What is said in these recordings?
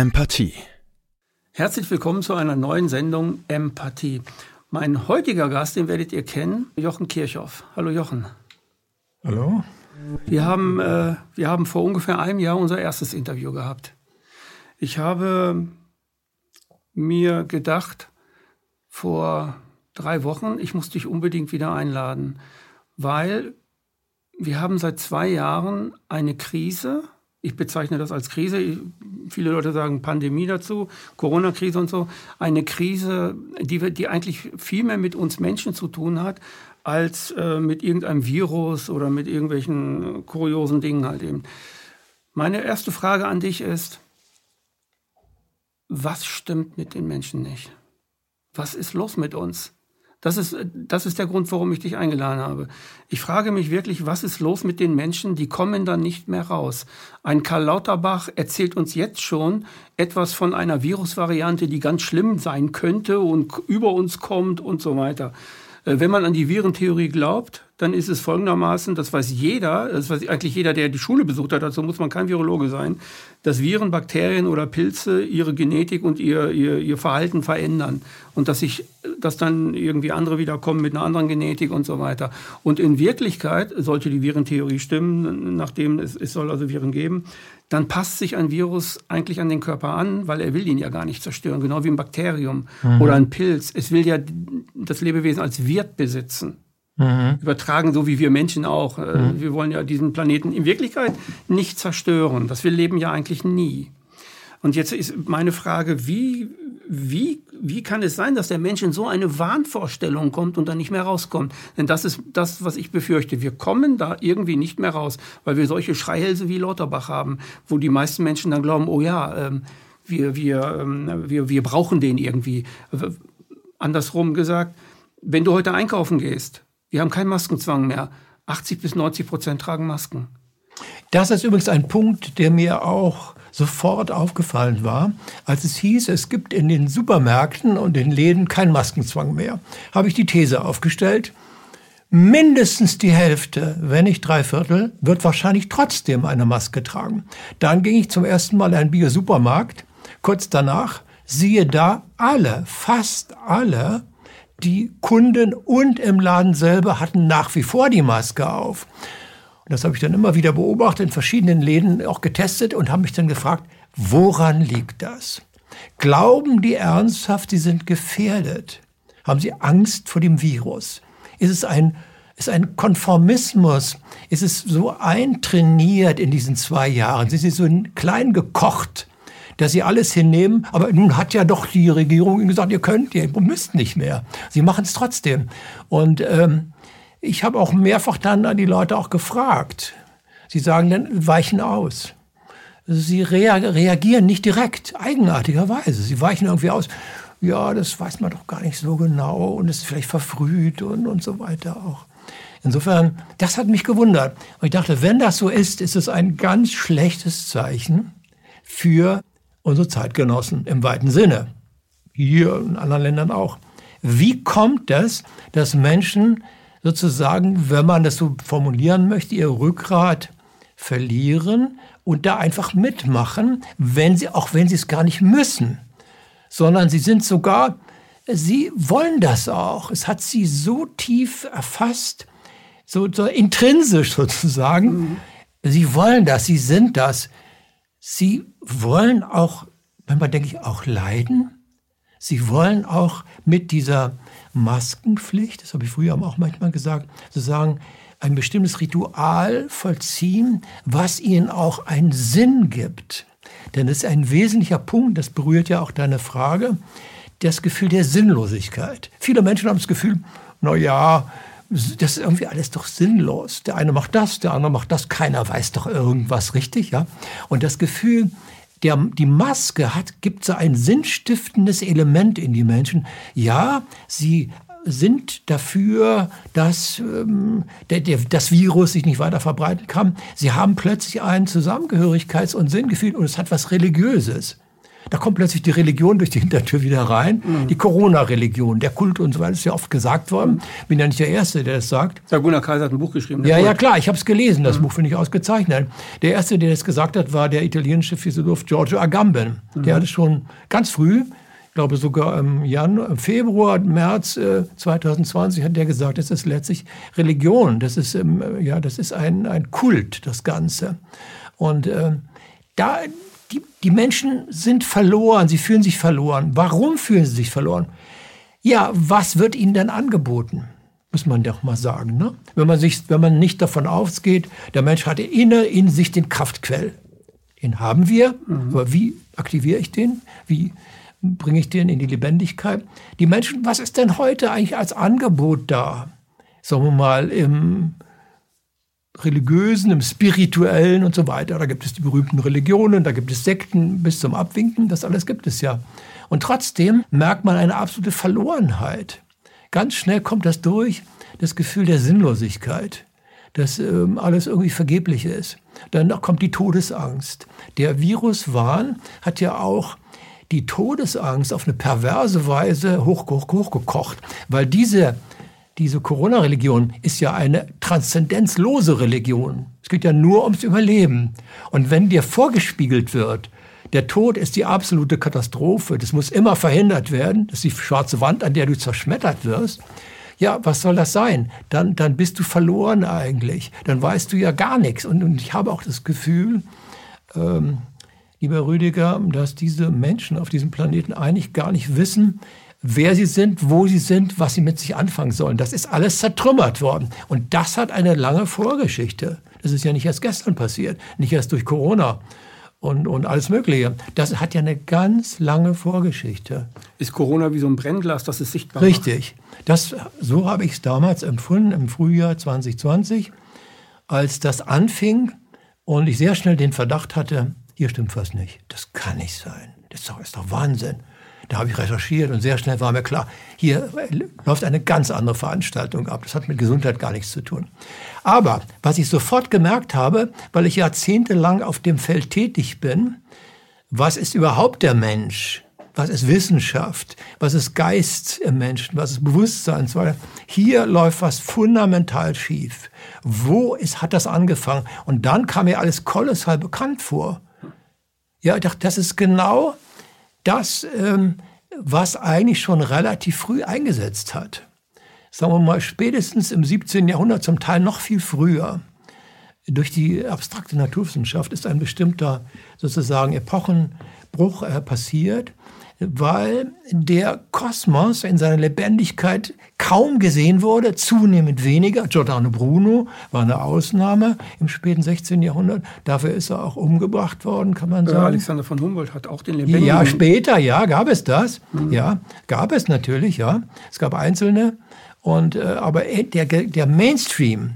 Empathie. Herzlich willkommen zu einer neuen Sendung Empathie. Mein heutiger Gast, den werdet ihr kennen, Jochen Kirchhoff. Hallo Jochen. Hallo. Wir haben, äh, wir haben vor ungefähr einem Jahr unser erstes Interview gehabt. Ich habe mir gedacht, vor drei Wochen, ich muss dich unbedingt wieder einladen, weil wir haben seit zwei Jahren eine Krise. Ich bezeichne das als Krise. Viele Leute sagen Pandemie dazu, Corona-Krise und so. Eine Krise, die, die eigentlich viel mehr mit uns Menschen zu tun hat, als äh, mit irgendeinem Virus oder mit irgendwelchen kuriosen Dingen halt eben. Meine erste Frage an dich ist, was stimmt mit den Menschen nicht? Was ist los mit uns? Das ist, das ist der Grund, warum ich dich eingeladen habe. Ich frage mich wirklich, was ist los mit den Menschen, die kommen dann nicht mehr raus? Ein Karl Lauterbach erzählt uns jetzt schon etwas von einer Virusvariante, die ganz schlimm sein könnte und über uns kommt und so weiter. Äh, wenn man an die Virentheorie glaubt, dann ist es folgendermaßen, das weiß jeder, das weiß eigentlich jeder, der die Schule besucht hat, dazu muss man kein Virologe sein, dass Viren, Bakterien oder Pilze ihre Genetik und ihr, ihr, ihr Verhalten verändern und dass sich, dass dann irgendwie andere wiederkommen mit einer anderen Genetik und so weiter. Und in Wirklichkeit sollte die Virentheorie stimmen, nachdem es, es soll also Viren geben, dann passt sich ein Virus eigentlich an den Körper an, weil er will ihn ja gar nicht zerstören, genau wie ein Bakterium mhm. oder ein Pilz. Es will ja das Lebewesen als Wirt besitzen. Mhm. Übertragen, so wie wir Menschen auch. Äh, mhm. Wir wollen ja diesen Planeten in Wirklichkeit nicht zerstören. Das wir leben ja eigentlich nie. Und jetzt ist meine Frage, wie, wie, wie kann es sein, dass der Mensch in so eine Wahnvorstellung kommt und dann nicht mehr rauskommt? Denn das ist das, was ich befürchte. Wir kommen da irgendwie nicht mehr raus, weil wir solche Schreihälse wie Lauterbach haben, wo die meisten Menschen dann glauben, oh ja, ähm, wir, wir, ähm, wir, wir brauchen den irgendwie. Andersrum gesagt, wenn du heute einkaufen gehst, wir haben keinen Maskenzwang mehr. 80 bis 90 Prozent tragen Masken. Das ist übrigens ein Punkt, der mir auch sofort aufgefallen war, als es hieß, es gibt in den Supermärkten und den Läden keinen Maskenzwang mehr. Habe ich die These aufgestellt, mindestens die Hälfte, wenn nicht drei Viertel, wird wahrscheinlich trotzdem eine Maske tragen. Dann ging ich zum ersten Mal in einen Bio-Supermarkt. Kurz danach, siehe da, alle, fast alle die Kunden und im Laden selber hatten nach wie vor die Maske auf. Und das habe ich dann immer wieder beobachtet, in verschiedenen Läden auch getestet und habe mich dann gefragt, woran liegt das? Glauben die ernsthaft, sie sind gefährdet? Haben sie Angst vor dem Virus? Ist es ein, ist ein Konformismus? Ist es so eintrainiert in diesen zwei Jahren? Sind sie so klein gekocht? Dass sie alles hinnehmen. Aber nun hat ja doch die Regierung gesagt, ihr könnt, ihr müsst nicht mehr. Sie machen es trotzdem. Und ähm, ich habe auch mehrfach dann die Leute auch gefragt. Sie sagen dann, weichen aus. Sie reagieren nicht direkt, eigenartigerweise. Sie weichen irgendwie aus. Ja, das weiß man doch gar nicht so genau und ist vielleicht verfrüht und, und so weiter auch. Insofern, das hat mich gewundert. Und ich dachte, wenn das so ist, ist es ein ganz schlechtes Zeichen für unsere Zeitgenossen im weiten Sinne. Hier in anderen Ländern auch. Wie kommt es, dass Menschen sozusagen, wenn man das so formulieren möchte, ihr Rückgrat verlieren und da einfach mitmachen, wenn sie, auch wenn sie es gar nicht müssen, sondern sie sind sogar, sie wollen das auch. Es hat sie so tief erfasst, so, so intrinsisch sozusagen. Mhm. Sie wollen das, sie sind das. Sie wollen auch, manchmal denke ich, auch leiden. Sie wollen auch mit dieser Maskenpflicht, das habe ich früher auch manchmal gesagt, sozusagen ein bestimmtes Ritual vollziehen, was ihnen auch einen Sinn gibt. Denn es ist ein wesentlicher Punkt, das berührt ja auch deine Frage, das Gefühl der Sinnlosigkeit. Viele Menschen haben das Gefühl, na ja, das ist irgendwie alles doch sinnlos. Der eine macht das, der andere macht das, keiner weiß doch irgendwas richtig, ja. Und das Gefühl, der, die Maske hat, gibt so ein sinnstiftendes Element in die Menschen. Ja, sie sind dafür, dass ähm, der, der, das Virus sich nicht weiter verbreiten kann. Sie haben plötzlich ein Zusammengehörigkeits- und Sinngefühl und es hat was Religiöses. Da kommt plötzlich die Religion durch die Hintertür wieder rein. Mhm. Die Corona-Religion, der Kult und so weiter, ist ja oft gesagt worden. Mhm. Bin ja nicht der Erste, der das sagt. Ja, Gunnar Kaiser hat ein Buch geschrieben. Ja, Kult. ja, klar, ich habe es gelesen. Das mhm. Buch finde ich ausgezeichnet. Der Erste, der das gesagt hat, war der italienische Philosoph Giorgio Agamben. Der mhm. hat es schon ganz früh ich glaube sogar im, Januar, im Februar, März äh, 2020 hat der gesagt, das ist letztlich Religion, das ist, ähm, ja, das ist ein, ein Kult, das Ganze. Und äh, da, die, die Menschen sind verloren, sie fühlen sich verloren. Warum fühlen sie sich verloren? Ja, was wird ihnen denn angeboten? Muss man doch mal sagen. Ne? Wenn, man sich, wenn man nicht davon ausgeht, der Mensch hat inne in sich den Kraftquell. Den haben wir, mhm. aber wie aktiviere ich den? Wie bringe ich den in die Lebendigkeit? Die Menschen, was ist denn heute eigentlich als Angebot da? Sagen wir mal im religiösen, im spirituellen und so weiter. Da gibt es die berühmten Religionen, da gibt es Sekten bis zum Abwinken, das alles gibt es ja. Und trotzdem merkt man eine absolute Verlorenheit. Ganz schnell kommt das durch, das Gefühl der Sinnlosigkeit, dass ähm, alles irgendwie vergeblich ist. Dann kommt die Todesangst. Der Viruswahn hat ja auch die Todesangst auf eine perverse Weise hoch, hoch, hochgekocht, weil diese diese Corona-Religion ist ja eine transzendenzlose Religion. Es geht ja nur ums Überleben. Und wenn dir vorgespiegelt wird, der Tod ist die absolute Katastrophe, das muss immer verhindert werden, das ist die schwarze Wand, an der du zerschmettert wirst, ja, was soll das sein? Dann, dann bist du verloren eigentlich. Dann weißt du ja gar nichts. Und, und ich habe auch das Gefühl, ähm, lieber Rüdiger, dass diese Menschen auf diesem Planeten eigentlich gar nicht wissen, wer sie sind, wo sie sind, was sie mit sich anfangen sollen. Das ist alles zertrümmert worden. Und das hat eine lange Vorgeschichte. Das ist ja nicht erst gestern passiert, nicht erst durch Corona und, und alles Mögliche. Das hat ja eine ganz lange Vorgeschichte. Ist Corona wie so ein Brennglas, das ist sichtbar Richtig. Das, so habe ich es damals empfunden im Frühjahr 2020, als das anfing und ich sehr schnell den Verdacht hatte, hier stimmt was nicht. Das kann nicht sein. Das ist doch, ist doch Wahnsinn. Da habe ich recherchiert und sehr schnell war mir klar, hier läuft eine ganz andere Veranstaltung ab. Das hat mit Gesundheit gar nichts zu tun. Aber was ich sofort gemerkt habe, weil ich jahrzehntelang auf dem Feld tätig bin, was ist überhaupt der Mensch? Was ist Wissenschaft? Was ist Geist im Menschen? Was ist Bewusstsein? Hier läuft was fundamental schief. Wo ist, hat das angefangen? Und dann kam mir alles kolossal bekannt vor. Ja, ich dachte, das ist genau das, ähm, was eigentlich schon relativ früh eingesetzt hat. Sagen wir mal, spätestens im 17. Jahrhundert, zum Teil noch viel früher. Durch die abstrakte Naturwissenschaft ist ein bestimmter sozusagen Epochenbruch äh, passiert weil der Kosmos in seiner Lebendigkeit kaum gesehen wurde, zunehmend weniger. Giordano Bruno war eine Ausnahme im späten 16. Jahrhundert. Dafür ist er auch umgebracht worden, kann man sagen. Alexander von Humboldt hat auch den lebendigen... Ja, später, ja, gab es das. Mhm. Ja, gab es natürlich, ja. Es gab Einzelne. Und, äh, aber der, der Mainstream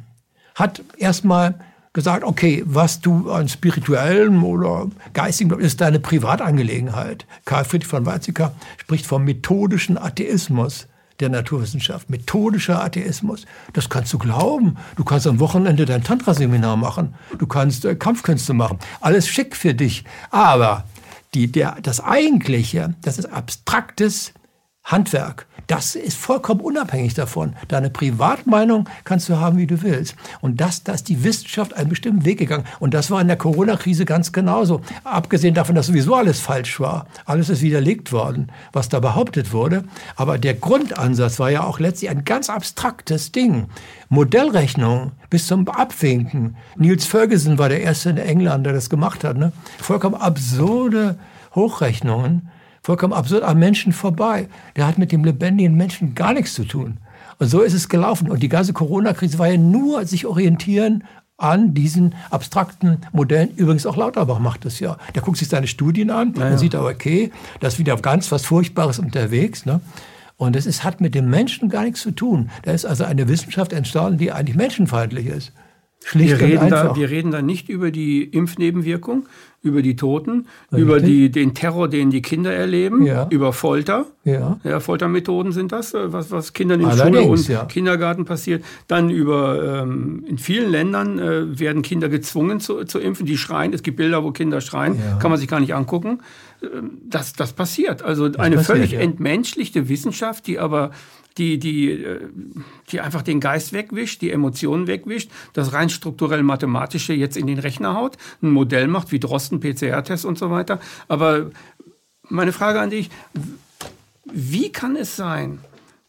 hat erstmal gesagt, okay, was du an spirituellem oder geistigem ist deine Privatangelegenheit. Karl Friedrich von Weizsäcker spricht vom methodischen Atheismus der Naturwissenschaft. Methodischer Atheismus. Das kannst du glauben. Du kannst am Wochenende dein Tantra-Seminar machen. Du kannst äh, Kampfkünste machen. Alles schick für dich. Aber die, der, das Eigentliche, das ist abstraktes Handwerk. Das ist vollkommen unabhängig davon. Deine Privatmeinung kannst du haben, wie du willst. Und das, da ist die Wissenschaft einen bestimmten Weg gegangen. Und das war in der Corona-Krise ganz genauso. Abgesehen davon, dass sowieso alles falsch war. Alles ist widerlegt worden, was da behauptet wurde. Aber der Grundansatz war ja auch letztlich ein ganz abstraktes Ding. Modellrechnung bis zum Abwinken. Niels Ferguson war der erste in England, der das gemacht hat. Ne? Vollkommen absurde Hochrechnungen vollkommen absurd am Menschen vorbei. Der hat mit dem lebendigen Menschen gar nichts zu tun. Und so ist es gelaufen. Und die ganze Corona-Krise war ja nur sich orientieren an diesen abstrakten Modellen. Übrigens auch Lauterbach macht das ja. Der guckt sich seine Studien an ja, und sieht aber, okay, da ist wieder ganz was Furchtbares unterwegs. Ne? Und es ist, hat mit dem Menschen gar nichts zu tun. Da ist also eine Wissenschaft entstanden, die eigentlich menschenfeindlich ist. Schlicht wir, reden da, wir reden da nicht über die Impfnebenwirkung, über die Toten, Richtig. über die, den Terror, den die Kinder erleben, Ja. über Folter. Ja. Ja, Foltermethoden sind das, äh, was, was Kindern in Schule Allerdings, und ja. Kindergarten passiert. Dann über, ähm, in vielen Ländern äh, werden Kinder gezwungen zu, zu impfen, die schreien. Es gibt Bilder, wo Kinder schreien, kann man sich gar nicht angucken. Ähm, Das, das passiert. Also eine passiert, völlig entmenschlichte Wissenschaft, die aber die, die, äh, die einfach den Geist wegwischt, die Emotionen wegwischt, das rein strukturell mathematische jetzt in den Rechner haut, ein Modell macht wie Drosten, PCR-Test und so weiter. Aber meine Frage an dich, wie kann es sein,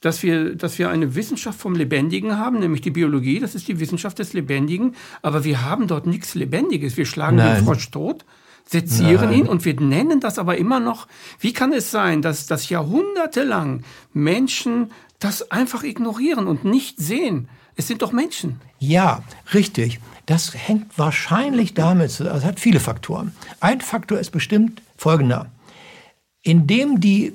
dass wir, dass wir eine Wissenschaft vom Lebendigen haben, nämlich die Biologie, das ist die Wissenschaft des Lebendigen, aber wir haben dort nichts Lebendiges. Wir schlagen Nein. den Frosch tot, sezieren Nein. ihn und wir nennen das aber immer noch. Wie kann es sein, dass, dass jahrhundertelang Menschen das einfach ignorieren und nicht sehen? Es sind doch Menschen. Ja, richtig. Das hängt wahrscheinlich damit zusammen. Also es hat viele Faktoren. Ein Faktor ist bestimmt folgender. Indem die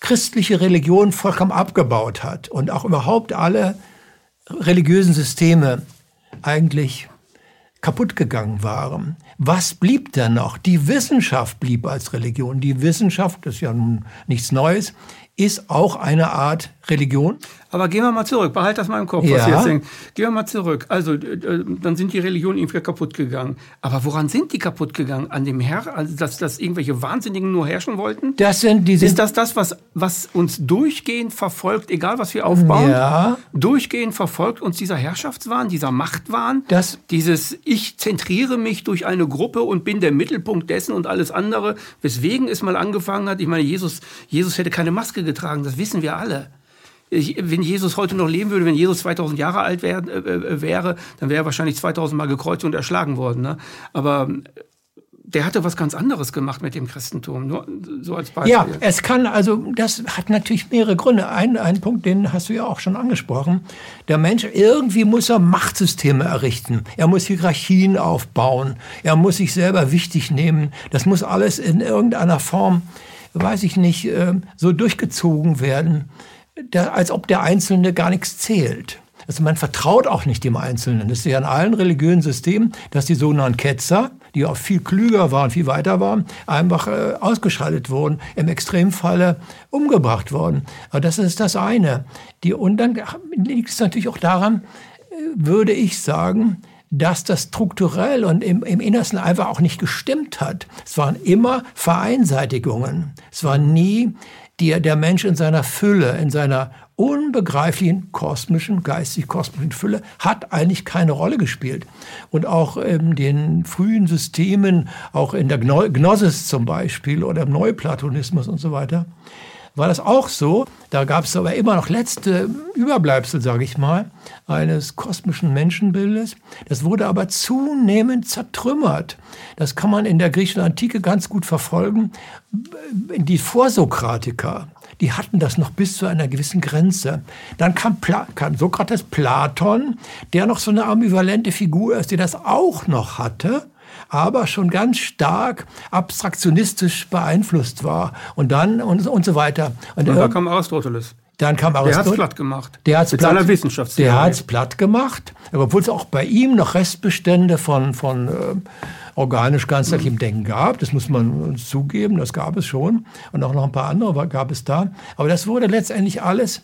christliche Religion vollkommen abgebaut hat und auch überhaupt alle religiösen Systeme eigentlich kaputt gegangen waren. Was blieb denn noch? Die Wissenschaft blieb als Religion. Die Wissenschaft, das ist ja nun nichts Neues, ist auch eine Art Religion. Aber gehen wir mal zurück, behalt das mal im Kopf, was Ja. du jetzt denkst. Gehen wir mal zurück. Also, äh, dann sind die Religionen irgendwie kaputt gegangen. Aber woran sind die kaputt gegangen? An dem Herr, also dass, dass irgendwelche Wahnsinnigen nur herrschen wollten? Das sind die sind Ist das das, was, was uns durchgehend verfolgt, egal was wir aufbauen? Ja. Durchgehend verfolgt uns dieser Herrschaftswahn, dieser Machtwahn, Das- dieses Ich zentriere mich durch eine Gruppe und bin der Mittelpunkt dessen und alles andere, weswegen es mal angefangen hat. Ich meine, Jesus, Jesus hätte keine Maske getragen, das wissen wir alle. Wenn Jesus heute noch leben würde, wenn Jesus 2000 Jahre alt wär, äh, äh, wäre, dann wäre er wahrscheinlich 2000 Mal gekreuzt und erschlagen worden. Ne? Aber äh, der hatte was ganz anderes gemacht mit dem Christentum, nur so als Beispiel. Ja, es kann also, das hat natürlich mehrere Gründe. Ein, ein Punkt, den hast du ja auch schon angesprochen. Der Mensch, irgendwie muss er Machtsysteme errichten. Er muss Hierarchien aufbauen. Er muss sich selber wichtig nehmen. Das muss alles in irgendeiner Form, weiß ich nicht, äh, so durchgezogen werden, da, als ob der Einzelne gar nichts zählt. Also man vertraut auch nicht dem Einzelnen. Das ist ja in allen religiösen Systemen, dass die sogenannten Ketzer, die auch viel klüger waren, viel weiter waren, einfach äh, ausgeschaltet wurden, im Extremfalle umgebracht worden. Aber das ist das eine. Die, und dann liegt es natürlich auch daran, äh, würde ich sagen, dass das strukturell und im, im Innersten einfach auch nicht gestimmt hat. Es waren immer Vereinseitigungen. Es war nie die, der Mensch in seiner Fülle, in seiner unbegreiflichen kosmischen, geistig-kosmischen Fülle hat eigentlich keine Rolle gespielt. Und auch in den frühen Systemen, auch in der Gno Gnosis zum Beispiel oder im Neuplatonismus und so weiter, war das auch so. Da gab es aber immer noch letzte Überbleibsel, sage ich mal, eines kosmischen Menschenbildes. Das wurde aber zunehmend zertrümmert. Das kann man in der griechischen Antike ganz gut verfolgen. Die Vorsokratiker, die hatten das noch bis zu einer gewissen Grenze. Dann kam, Pla kam Sokrates Platon, der noch so eine ambivalente Figur ist, die das auch noch hatte aber schon ganz stark abstraktionistisch beeinflusst war und dann und, und so weiter. Und Und da kam Aristoteles. dann kam Der hat's Aristoteles. platt gemacht. Der hat's Mit platt, seiner Wissenschaftstheorie. Der hat's platt gemacht, obwohl es auch bei ihm noch Restbestände von, von äh, organisch-ganzheitlichem Denken gab, das muss man uns zugeben, das gab es schon. Und auch noch ein paar andere gab es da. Aber das wurde letztendlich alles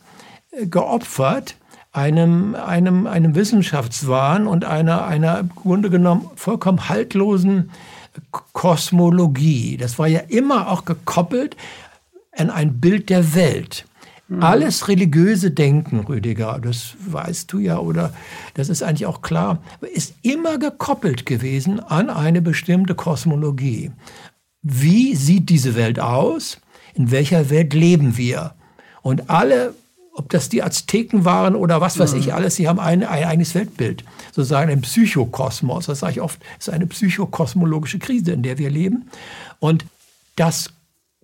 äh, geopfert einem, einem, einem Wissenschaftswahn und einer, einer im Grunde genommen vollkommen haltlosen Kosmologie. Das war ja immer auch gekoppelt an ein Bild der Welt. Alles religiöse Denken, Rüdiger, das weißt du ja, oder das ist eigentlich auch klar, ist immer gekoppelt gewesen an eine bestimmte Kosmologie. Wie sieht diese Welt aus? In welcher Welt leben wir? Und alle, ob das die Azteken waren oder was weiß ich alles, sie haben ein, ein eigenes Weltbild. Sozusagen ein Psychokosmos. Das sage ich oft, ist eine psychokosmologische Krise, in der wir leben. Und das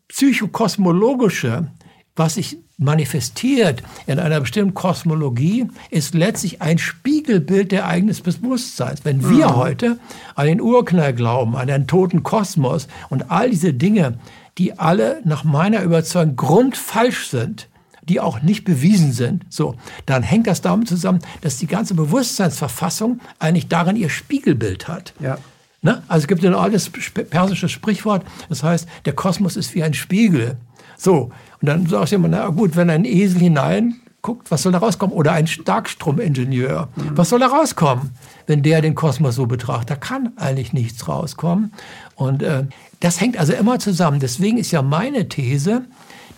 psychokosmologische, was sich manifestiert in einer bestimmten Kosmologie, ist letztlich ein Spiegelbild der eigenes Bewusstseins. Wenn wir heute an den Urknall glauben, an den toten Kosmos und all diese Dinge, die alle nach meiner Überzeugung grundfalsch sind, die auch nicht bewiesen sind. So, dann hängt das damit zusammen, dass die ganze Bewusstseinsverfassung eigentlich darin ihr Spiegelbild hat. Ja. Ne? Also es gibt ein altes persisches Sprichwort, das heißt, der Kosmos ist wie ein Spiegel. So, und dann sagst du immer, na gut, wenn ein Esel hinein guckt, was soll da rauskommen? Oder ein Starkstromingenieur, mhm. was soll da rauskommen, wenn der den Kosmos so betrachtet? Da kann eigentlich nichts rauskommen. Und äh, das hängt also immer zusammen. Deswegen ist ja meine These,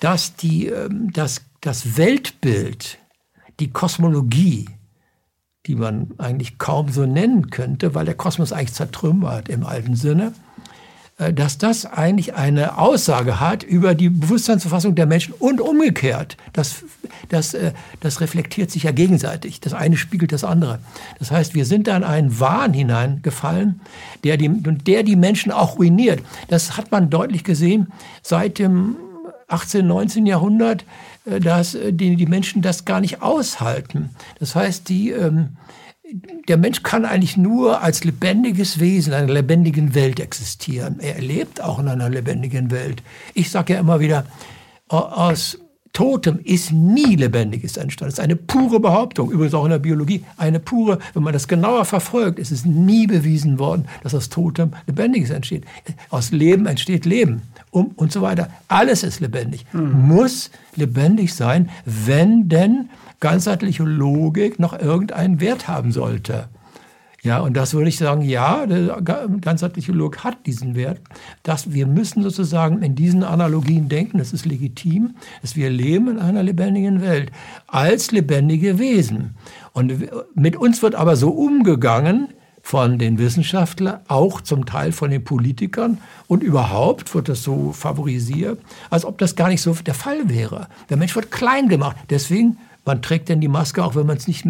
dass die, äh, das, das Weltbild, die Kosmologie, die man eigentlich kaum so nennen könnte, weil der Kosmos eigentlich zertrümmert im alten Sinne, äh, dass das eigentlich eine Aussage hat über die Bewusstseinsverfassung der Menschen und umgekehrt. Das, das, äh, das reflektiert sich ja gegenseitig. Das eine spiegelt das andere. Das heißt, wir sind da in einen Wahn hineingefallen, der die, der die Menschen auch ruiniert. Das hat man deutlich gesehen seit dem 18., 19. Jahrhundert, dass die, die Menschen das gar nicht aushalten. Das heißt, die, ähm, der Mensch kann eigentlich nur als lebendiges Wesen in einer lebendigen Welt existieren. Er lebt auch in einer lebendigen Welt. Ich sage ja immer wieder, aus Totem ist nie Lebendiges entstanden. Das ist eine pure Behauptung, übrigens auch in der Biologie. Eine pure, wenn man das genauer verfolgt, ist es nie bewiesen worden, dass aus Totem Lebendiges entsteht. Aus Leben entsteht Leben um, und so weiter. Alles ist lebendig, mhm. muss lebendig sein, wenn denn ganzheitliche Logik noch irgendeinen Wert haben sollte. Ja, und das würde ich sagen, ja, der ganzheitliche Logik hat diesen Wert. Dass wir müssen sozusagen in diesen Analogien denken, das ist legitim, dass wir leben in einer lebendigen Welt als lebendige Wesen. Und mit uns wird aber so umgegangen von den Wissenschaftlern, auch zum Teil von den Politikern und überhaupt wird das so favorisiert, als ob das gar nicht so der Fall wäre. Der Mensch wird klein gemacht. Deswegen man trägt denn die Maske, auch wenn man es nicht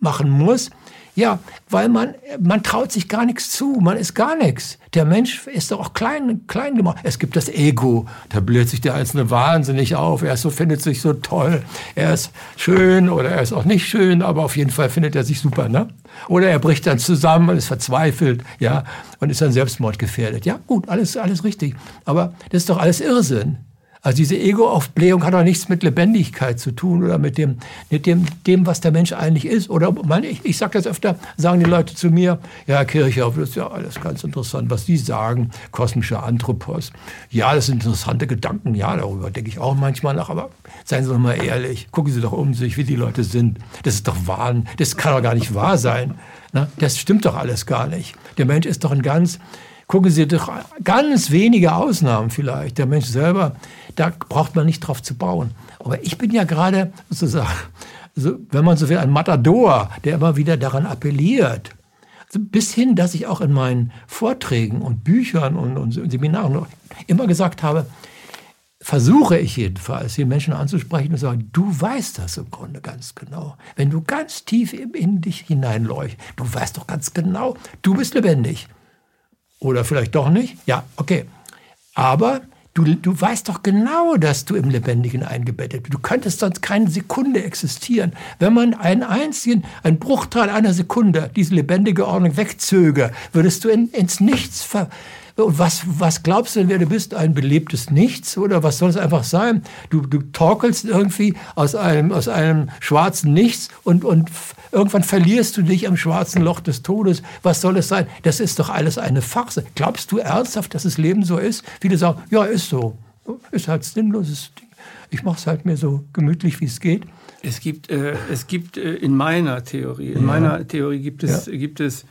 machen muss. Ja, weil man, man traut sich gar nichts zu, man ist gar nichts. Der Mensch ist doch auch klein, klein gemacht. Es gibt das Ego, da bläht sich der Einzelne wahnsinnig auf. Er ist so, findet sich so toll, er ist schön oder er ist auch nicht schön, aber auf jeden Fall findet er sich super, ne? Oder er bricht dann zusammen und ist verzweifelt, ja, und ist dann selbstmordgefährdet. Ja, gut, alles, alles richtig. Aber das ist doch alles Irrsinn. Also diese Ego-Aufblähung hat auch nichts mit Lebendigkeit zu tun oder mit dem, mit dem, dem was der Mensch eigentlich ist. Oder man, ich, ich sage das öfter, sagen die Leute zu mir, ja, Kirchhoff, das ist ja alles ganz interessant, was die sagen, kosmischer Anthropos. Ja, das sind interessante Gedanken, ja, darüber denke ich auch manchmal nach, aber seien Sie doch mal ehrlich, gucken Sie doch um sich, wie die Leute sind. Das ist doch Wahn, das kann doch gar nicht wahr sein. Na, das stimmt doch alles gar nicht. Der Mensch ist doch ein ganz Gucken Sie doch ganz wenige Ausnahmen vielleicht. Der Mensch selber, da braucht man nicht drauf zu bauen. Aber ich bin ja gerade sozusagen, also wenn man so will, ein Matador, der immer wieder daran appelliert. Also bis hin, dass ich auch in meinen Vorträgen und Büchern und, und Seminaren immer gesagt habe, versuche ich jedenfalls, die Menschen anzusprechen und sagen, du weißt das im Grunde ganz genau. Wenn du ganz tief in dich hineinleuchtest, du weißt doch ganz genau, du bist lebendig. Oder vielleicht doch nicht? Ja, okay. Aber du, du weißt doch genau, dass du im Lebendigen eingebettet bist. Du könntest sonst keine Sekunde existieren. Wenn man einen einzigen, einen Bruchteil einer Sekunde diese lebendige Ordnung wegzöge, würdest du in, ins Nichts ver und was, was glaubst du denn, wer du bist? Ein belebtes Nichts? Oder was soll es einfach sein? Du, du torkelst irgendwie aus einem, aus einem schwarzen Nichts und, und irgendwann verlierst du dich im schwarzen Loch des Todes. Was soll es sein? Das ist doch alles eine Farce. Glaubst du ernsthaft, dass das Leben so ist? Viele sagen, ja, ist so. Ist halt sinnloses Ding. Ich mache es halt mir so gemütlich, wie es geht. Es gibt, äh, es gibt äh, in meiner Theorie, in ja. meiner Theorie gibt es, ja. gibt es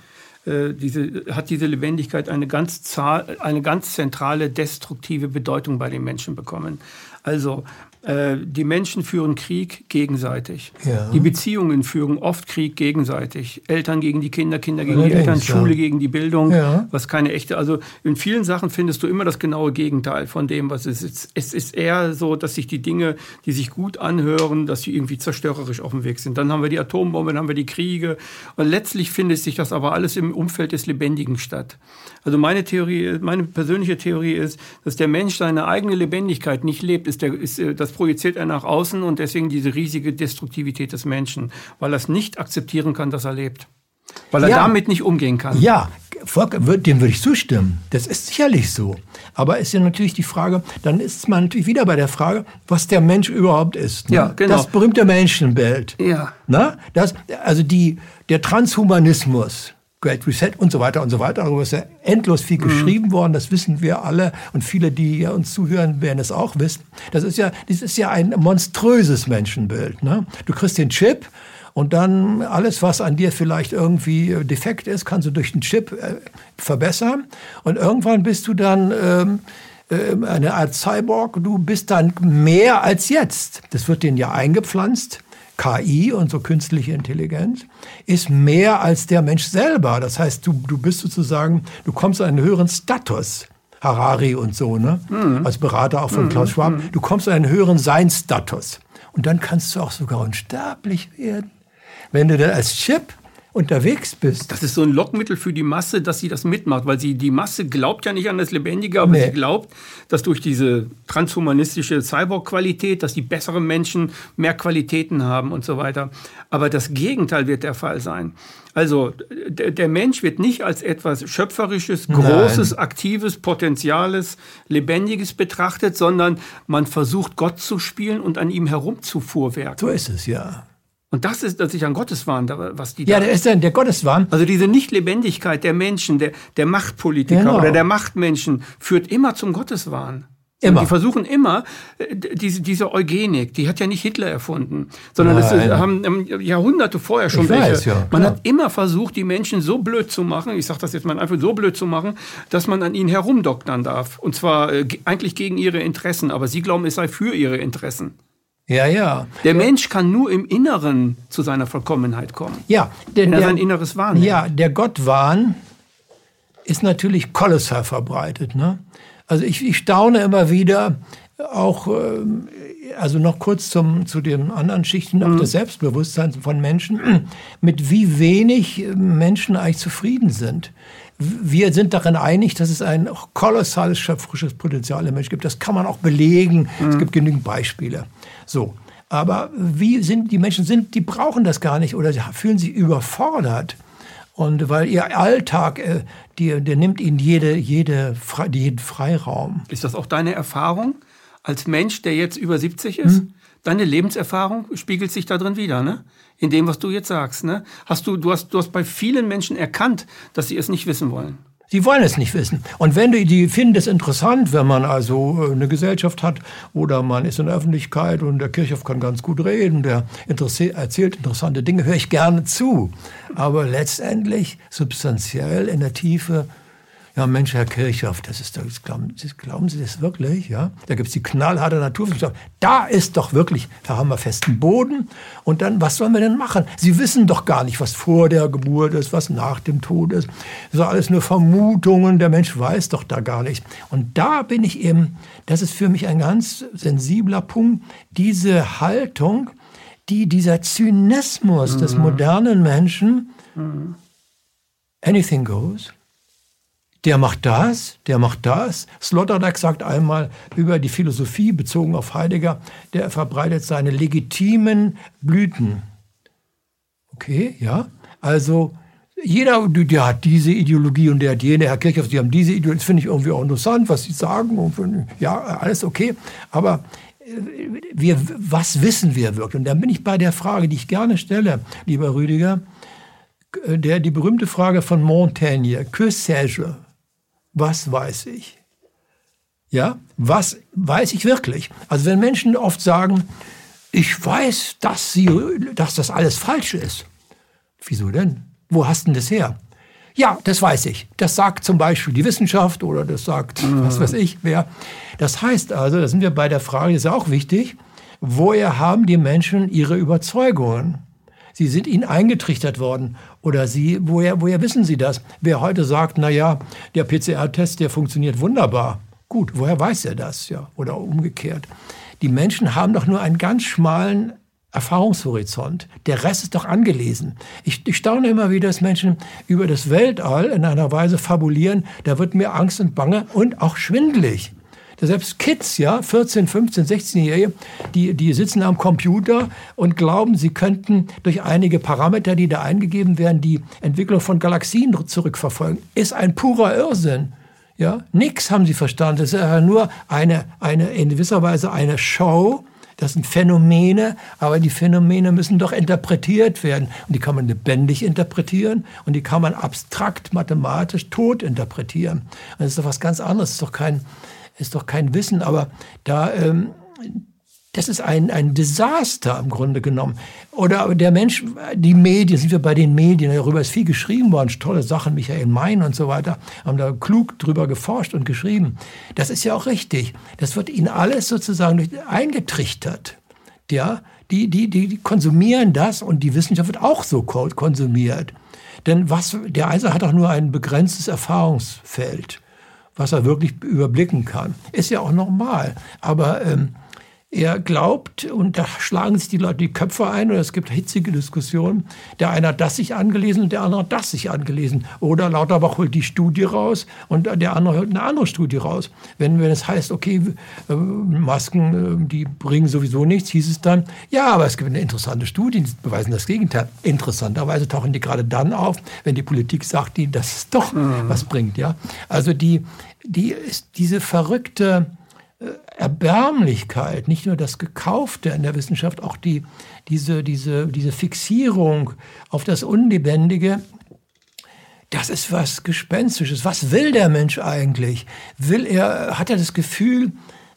äh, diese, hat diese Lebendigkeit eine ganz, zahl, eine ganz zentrale destruktive Bedeutung bei den Menschen bekommen. Also die Menschen führen Krieg gegenseitig. Ja. Die Beziehungen führen oft Krieg gegenseitig. Eltern gegen die Kinder, Kinder gegen Allerdings, die Eltern, Schule ja. gegen die Bildung, ja. was keine echte. Also in vielen Sachen findest du immer das genaue Gegenteil von dem, was es ist. Es ist eher so, dass sich die Dinge, die sich gut anhören, dass sie irgendwie zerstörerisch auf dem Weg sind. Dann haben wir die Atombombe, dann haben wir die Kriege. Und letztlich findet sich das aber alles im Umfeld des Lebendigen statt. Also meine Theorie, meine persönliche Theorie ist, dass der Mensch seine eigene Lebendigkeit nicht lebt, ist der, ist, äh, das projiziert er nach außen und deswegen diese riesige Destruktivität des Menschen, weil er es nicht akzeptieren kann, dass er lebt. Weil er ja. damit nicht umgehen kann. Ja, dem würde ich zustimmen. Das ist sicherlich so. Aber ist ja natürlich die Frage, dann ist man natürlich wieder bei der Frage, was der Mensch überhaupt ist. Ne? Ja, genau. Das berühmte Menschenbild. Ja. Na? Das, also die, der Transhumanismus, Great Reset und so weiter und so weiter. Darüber ist ja endlos viel mhm. geschrieben worden, das wissen wir alle. Und viele, die uns zuhören, werden es auch wissen. Das ist ja, das ist ja ein monströses Menschenbild. Ne? Du kriegst den Chip und dann alles, was an dir vielleicht irgendwie äh, defekt ist, kannst du durch den Chip äh, verbessern. Und irgendwann bist du dann ähm, äh, eine Art Cyborg. Du bist dann mehr als jetzt. Das wird denen ja eingepflanzt. KI, unsere künstliche Intelligenz, ist mehr als der Mensch selber. Das heißt, du, du bist sozusagen, du kommst an einen höheren Status. Harari und so, ne? Mhm. Als Berater auch von mhm. Klaus Schwab. Mhm. Du kommst an einen höheren Seinstatus. Und dann kannst du auch sogar unsterblich werden wenn du dann als Chip unterwegs bist. Das ist so ein Lockmittel für die Masse, dass sie das mitmacht, weil sie die Masse glaubt ja nicht an das Lebendige, aber nee. sie glaubt, dass durch diese transhumanistische Cyborg-Qualität, dass die besseren Menschen mehr Qualitäten haben und so weiter. Aber das Gegenteil wird der Fall sein. Also der Mensch wird nicht als etwas Schöpferisches, Großes, Nein. Aktives, Potenziales, Lebendiges betrachtet, sondern man versucht Gott zu spielen und an ihm herumzufuhrwerken. So ist es, ja. Und das ist ist ein Gotteswahn, was die Ja, der ist dann der Gotteswahn. Also diese Nichtlebendigkeit der Menschen, der, der Machtpolitiker genau. oder der Machtmenschen führt immer zum Gotteswahn. Immer. Und die versuchen immer, äh, diese, diese Eugenik, die hat ja nicht Hitler erfunden, sondern das haben Jahrhunderte vorher schon ich welche. Weiß, ja, man hat immer versucht, die Menschen so blöd zu machen, ich sage das jetzt mal einfach so blöd zu machen, dass man an ihnen herumdoktern darf. Und zwar äh, eigentlich gegen ihre Interessen, aber sie glauben, es sei für ihre Interessen. Ja, ja. Der Mensch kann nur im Inneren zu seiner Vollkommenheit kommen. Ja, denn er der, sein Inneres wahrnimmt. Ja, der Gottwahn ist natürlich kolossal verbreitet. Ne? Also ich, ich staune immer wieder, auch ähm, also noch kurz zum, zu den anderen Schichten auch mhm. des Selbstbewusstseins von Menschen, mit wie wenig Menschen eigentlich zufrieden sind. Wir sind darin einig, dass es ein kolossales schöpferisches Potenzial im Menschen gibt. Das kann man auch belegen. Mhm. Es gibt genügend Beispiele. So. Aber wie sind die Menschen sind, die brauchen das gar nicht oder fühlen sich überfordert. Und weil ihr Alltag, äh, die, der nimmt ihnen jede, jede, jeden Freiraum. Ist das auch deine Erfahrung als Mensch, der jetzt über 70 ist? Hm? Deine Lebenserfahrung spiegelt sich da drin wieder, ne? In dem, was du jetzt sagst, ne? Hast du, du hast, du hast bei vielen Menschen erkannt, dass sie es nicht wissen wollen. Sie wollen es nicht wissen. Und wenn die, die finden es interessant, wenn man also äh, eine Gesellschaft hat oder man ist in der Öffentlichkeit und der Kirchhoff kann ganz gut reden, der erzählt interessante Dinge, höre ich gerne zu. Aber letztendlich substanziell in der Tiefe ja Mensch, Herr Kirchhoff, das ist doch, das glauben, glauben, Sie das wirklich? Ja? Da gibt es die knallharte Naturwissenschaft. Da ist doch wirklich, da haben wir festen Boden. Und dann, was sollen wir denn machen? Sie wissen doch gar nicht, was vor der Geburt ist, was nach dem Tod ist. Das sind alles nur Vermutungen, der Mensch weiß doch da gar nicht. Und da bin ich eben, das ist für mich ein ganz sensibler Punkt, diese Haltung, die dieser Zynismus mhm. des modernen Menschen, mhm. anything goes, der macht das, der macht das. Sloterdijk sagt einmal über die Philosophie bezogen auf Heidegger, der verbreitet seine legitimen Blüten. Okay, ja. Also jeder, der hat diese Ideologie und der hat jene. Herr Kirchhoff, Sie haben diese Ideologie. Das finde ich irgendwie auch interessant, was Sie sagen. ja, alles okay. Aber äh, wir, was wissen wir wirklich? Und dann bin ich bei der Frage, die ich gerne stelle, lieber Rüdiger, äh, der, die berühmte Frage von Montaigne, que sais-je? Was weiß ich? Ja, was weiß ich wirklich? Also wenn Menschen oft sagen, ich weiß, dass, sie, dass das alles falsch ist. Wieso denn? Wo hast du denn das her? Ja, das weiß ich. Das sagt zum Beispiel die Wissenschaft oder das sagt, mhm. was weiß ich, wer. Das heißt also, da sind wir bei der Frage, ist auch wichtig, woher haben die Menschen ihre Überzeugungen? Sie sind ihnen eingetrichtert worden. Oder Sie, woher, woher wissen Sie das? Wer heute sagt, na ja, der PCR-Test, der funktioniert wunderbar. Gut, woher weiß er das? Ja, oder umgekehrt. Die Menschen haben doch nur einen ganz schmalen Erfahrungshorizont. Der Rest ist doch angelesen. Ich, ich staune immer wieder, dass Menschen über das Weltall in einer Weise fabulieren, da wird mir Angst und Bange und auch schwindelig. Selbst Kids, ja, 14, 15, 16-Jährige, die, die sitzen am Computer und glauben, sie könnten durch einige Parameter, die da eingegeben werden, die Entwicklung von Galaxien zurückverfolgen. Ist ein purer Irrsinn. Ja, nix haben sie verstanden. Das ist ja nur eine, eine, in gewisser Weise eine Show. Das sind Phänomene, aber die Phänomene müssen doch interpretiert werden. Und die kann man lebendig interpretieren und die kann man abstrakt, mathematisch tot interpretieren. Und das ist doch was ganz anderes. Das ist doch kein, ist doch kein Wissen, aber da, ähm, das ist ein, ein Desaster im Grunde genommen. Oder der Mensch, die Medien, sind wir bei den Medien, darüber ist viel geschrieben worden, tolle Sachen, Michael Mein und so weiter, haben da klug drüber geforscht und geschrieben. Das ist ja auch richtig. Das wird ihnen alles sozusagen eingetrichtert. Ja, die, die, die konsumieren das und die Wissenschaft wird auch so konsumiert. Denn was, der Einzelne hat auch nur ein begrenztes Erfahrungsfeld was er wirklich überblicken kann. Ist ja auch normal. Aber ähm, er glaubt, und da schlagen sich die Leute die Köpfe ein, und es gibt hitzige Diskussionen. Der eine hat das sich angelesen und der andere hat das sich angelesen. Oder Lauterbach holt die Studie raus und der andere holt eine andere Studie raus. Wenn, wenn es heißt, okay, äh, Masken, äh, die bringen sowieso nichts, hieß es dann, ja, aber es gibt eine interessante Studie, die beweisen das Gegenteil. Interessanterweise tauchen die gerade dann auf, wenn die Politik sagt, die, dass es doch mhm. was bringt. Ja? Also die, die ist diese verrückte äh, Erbärmlichkeit, nicht nur das Gekaufte in der Wissenschaft, auch die, diese, diese, diese Fixierung auf das Unlebendige, das ist was Gespenstisches. Was will der Mensch eigentlich? Will er, hat er das Gefühl,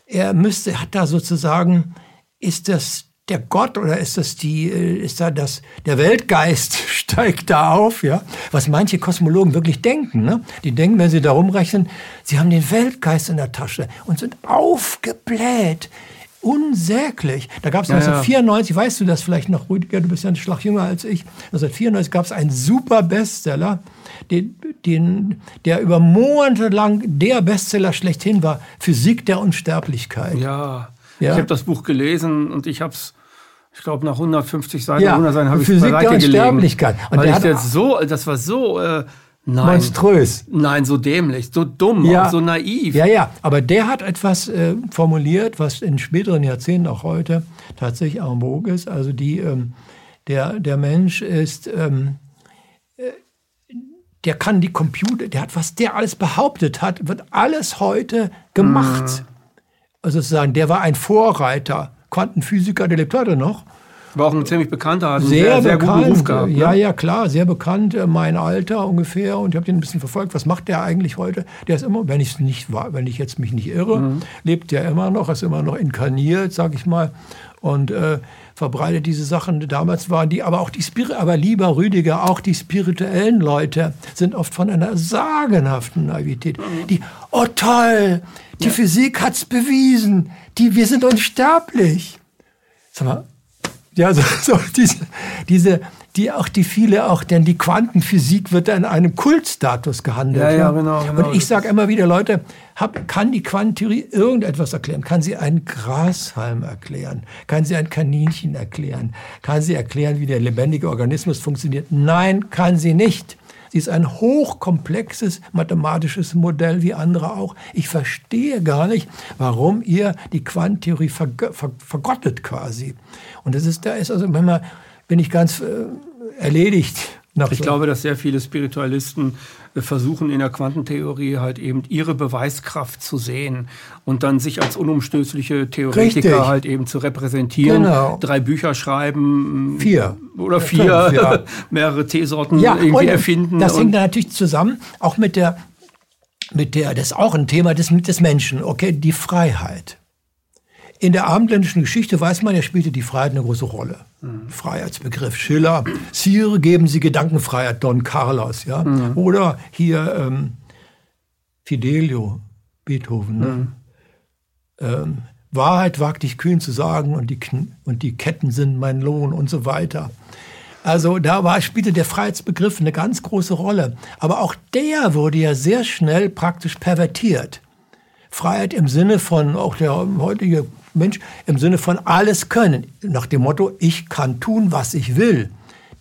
er müsste, hat da sozusagen, ist das der Gott oder ist das die, äh, ist da das, der Weltgeist steigt da auf, ja? Was manche Kosmologen wirklich denken, ne? Die denken, wenn sie da rumrechnen, sie haben den Weltgeist in der Tasche und sind aufgebläht. Unsäglich. Da gab es ja, 1994, ja. weißt du das vielleicht noch, Rüdiger, du bist ja ein Schlag jünger als ich. 1994 gab es einen super Bestseller, den, den, der über Monate lang der Bestseller schlechthin war, Physik der Unsterblichkeit. Ja, ja. ich habe das Buch gelesen und ich habe es ich glaube, nach 150 Seiten, ja, 100 Seiten habe ich es beiseite gelegen. Und weil ich das so, das war so äh, nein, monströs. Nein, so dämlich, so dumm, ja. so naiv. Ja, ja, aber der hat etwas äh, formuliert, was in späteren Jahrzehnten auch heute tatsächlich en vogue ist. Also die, ähm, der, der Mensch ist, ähm, äh, der kann die Computer, der hat, was der alles behauptet hat, wird alles heute gemacht. Mhm. Also sozusagen, der war ein Vorreiter Quantenphysiker, der lebt heute noch. War auch ein ziemlich bekannter, hat sehr, sehr, sehr bekannt, guten Ruf gehabt. Ne? Ja, ja, klar, sehr bekannt, äh, mein Alter ungefähr. Und ich habe den ein bisschen verfolgt. Was macht der eigentlich heute? Der ist immer, wenn ich nicht wenn ich jetzt mich nicht irre, mhm. lebt der immer noch, ist immer noch inkarniert, sag ich mal. Und äh, verbreitet diese Sachen. Damals waren die, aber auch die Spirit, aber lieber Rüdiger, auch die spirituellen Leute sind oft von einer sagenhaften Naivität. Mhm. Die, oh toll, die ja. Physik hat's bewiesen die, wir sind unsterblich. Sag mal, ja, so, so diese, diese, die auch die viele auch, denn die Quantenphysik wird in einem Kultstatus gehandelt. Ja, ja, genau, genau. Und ich sage immer wieder, Leute, hab, kann die Quantentheorie irgendetwas erklären? Kann sie einen Grashalm erklären? Kann sie ein Kaninchen erklären? Kann sie erklären, wie der lebendige Organismus funktioniert? Nein, kann sie nicht. Sie ist ein hochkomplexes mathematisches Modell wie andere auch. Ich verstehe gar nicht, warum ihr die Quantentheorie verg ver vergottet quasi. Und das ist, da ist also manchmal bin ich ganz äh, erledigt ich so. glaube, dass sehr viele Spiritualisten versuchen in der Quantentheorie halt eben ihre Beweiskraft zu sehen und dann sich als unumstößliche Theoretiker Richtig. halt eben zu repräsentieren. Genau. Drei Bücher schreiben. Vier. Oder vier. Fünf, ja. mehrere Teesorten ja, irgendwie erfinden. Das hängt da natürlich zusammen, auch mit der, mit der, das ist auch ein Thema des, des Menschen, okay, die Freiheit. In der abendländischen Geschichte weiß man, er spielte die Freiheit eine große Rolle. Mhm. Freiheitsbegriff Schiller. Sire, geben Sie Gedankenfreiheit, Don Carlos. Ja? Mhm. Oder hier ähm, Fidelio, Beethoven. Ne? Mhm. Ähm, Wahrheit wagt ich kühn zu sagen und die, und die Ketten sind mein Lohn und so weiter. Also da war, spielte der Freiheitsbegriff eine ganz große Rolle. Aber auch der wurde ja sehr schnell praktisch pervertiert. Freiheit im Sinne von, auch der heutige Mensch im Sinne von alles können. Nach dem Motto, ich kann tun, was ich will.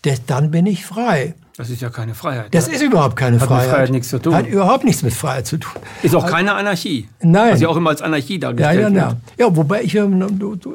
Das, dann bin ich frei. Das ist ja keine Freiheit. Das ist überhaupt keine Hat Freiheit. mit Freiheit nichts zu tun. Hat überhaupt nichts mit Freiheit zu tun. Ist auch keine Anarchie. Nein. Was ja auch immer als Anarchie Ja, dargestellt ja, wird. ja. Ja, wobei ich ähm,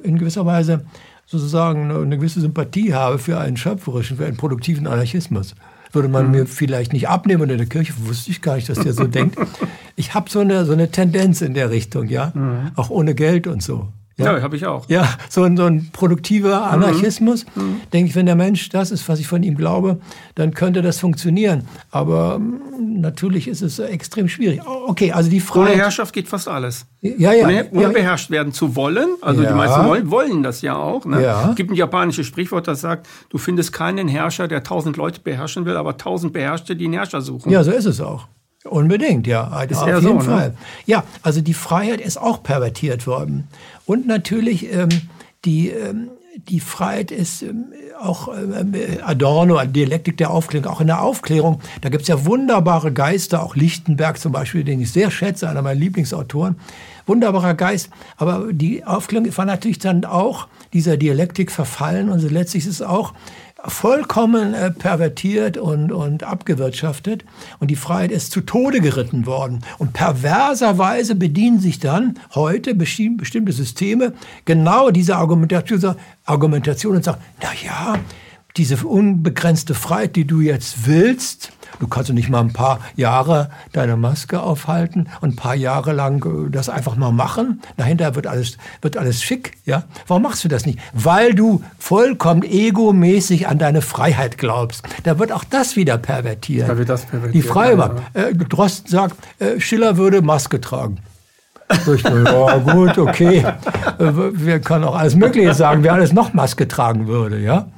in gewisser Weise sozusagen eine gewisse Sympathie habe für einen schöpferischen, für einen produktiven Anarchismus. Würde man mir vielleicht nicht abnehmen in der Kirche wusste ich gar nicht, dass der so denkt. Ich habe so eine, so eine Tendenz in der Richtung, ja. Auch ohne Geld und so. Ja, habe ich auch. Ja, so ein, so ein produktiver Anarchismus. Denke ich, wenn der Mensch das ist, was ich von ihm glaube, dann könnte das funktionieren. Aber ähm, natürlich ist es extrem schwierig. Okay, also die Ohne Freiheit. Herrschaft geht fast alles. Ja, ja. Ohne, ohne ja, beherrscht werden zu wollen, also Ja. die meisten wollen, wollen das ja auch. Ne? Ja. Es gibt ein japanisches Sprichwort, das sagt, du findest keinen Herrscher, der tausend Leute beherrschen will, aber tausend Beherrschte, die einen Herrscher suchen. Ja, so ist es auch. Unbedingt, ja. Auf eher jeden so, ne? Fall. Ja, also die Freiheit ist auch pervertiert worden. Und natürlich ähm, die, ähm, die Freiheit ist ähm, auch ähm, Adorno, eine Dialektik der Aufklärung, auch in der Aufklärung. Da gibt es ja wunderbare Geister, auch Lichtenberg zum Beispiel, den ich sehr schätze, einer meiner Lieblingsautoren. Wunderbarer Geist. Aber die Aufklärung war natürlich dann auch dieser Dialektik verfallen und letztlich ist es auch vollkommen äh, pervertiert und, und abgewirtschaftet. Und die Freiheit ist zu Tode geritten worden. Und perverserweise bedienen sich dann heute besti- bestimmte Systeme genau dieser Argumentation, Argumentation und sagen, na ja, diese unbegrenzte Freiheit, die du jetzt willst, du kannst du nicht mal ein paar Jahre deine Maske aufhalten und ein paar Jahre lang äh, das einfach mal machen. Dahinter wird alles, wird alles schick, ja. Warum machst du das nicht? Weil du vollkommen egomäßig an deine Freiheit glaubst. Da wird auch das wieder pervertiert. Da wird das pervertiert, Die Freiheit. ja, Äh, Drosten sagt, äh, Schiller würde Maske tragen. So, ich denke, ja gut, okay. Äh, Wir können auch alles Mögliche sagen, wer alles noch Maske tragen würde, ja.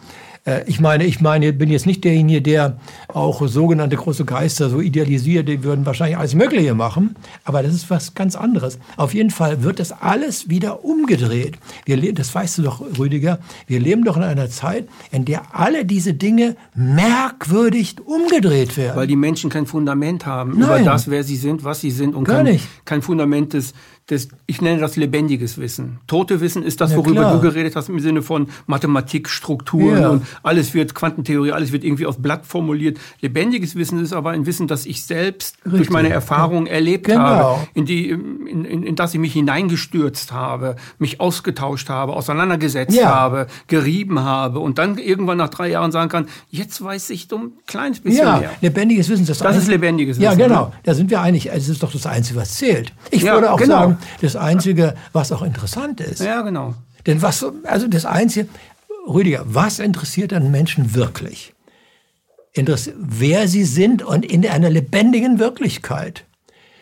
Äh, Ich meine, ich meine, bin jetzt nicht derjenige, der auch sogenannte große Geister so idealisiert, die würden wahrscheinlich alles Mögliche machen. Aber das ist was ganz anderes. Auf jeden Fall wird das alles wieder umgedreht. Wir das weißt du doch, Rüdiger, wir leben doch in einer Zeit, in der alle diese Dinge merkwürdig umgedreht werden. Weil die Menschen kein Fundament haben Nein. über das, wer sie sind, was sie sind und Gar kein, nicht. kein Fundament des, des, ich nenne das lebendiges Wissen. Tote Wissen ist das, Ja, worüber klar. du geredet hast im Sinne von Mathematik, Strukturen Ja. und alles wird Quantentheorie, alles wird irgendwie auf Blatt formuliert. Lebendiges Wissen ist aber ein Wissen, das ich selbst durch Richtig. meine Erfahrungen erlebt Genau. habe, in, die, in, in, in das ich mich hineingestürzt habe, mich ausgetauscht habe, auseinandergesetzt Ja. habe, gerieben habe und dann irgendwann nach drei Jahren sagen kann, jetzt weiß ich so ein kleines bisschen Ja, mehr. lebendiges Wissen. Das, Das ist lebendiges Ja, Wissen, genau. ne? Da sind wir einig. Es ist doch das Einzige, was zählt. Ich Ja, würde auch genau. sagen, das Einzige, was auch interessant ist. Ja, genau. Denn was, also das Einzige, Rüdiger, was interessiert einen Menschen wirklich? Interess wer sie sind und in einer lebendigen Wirklichkeit.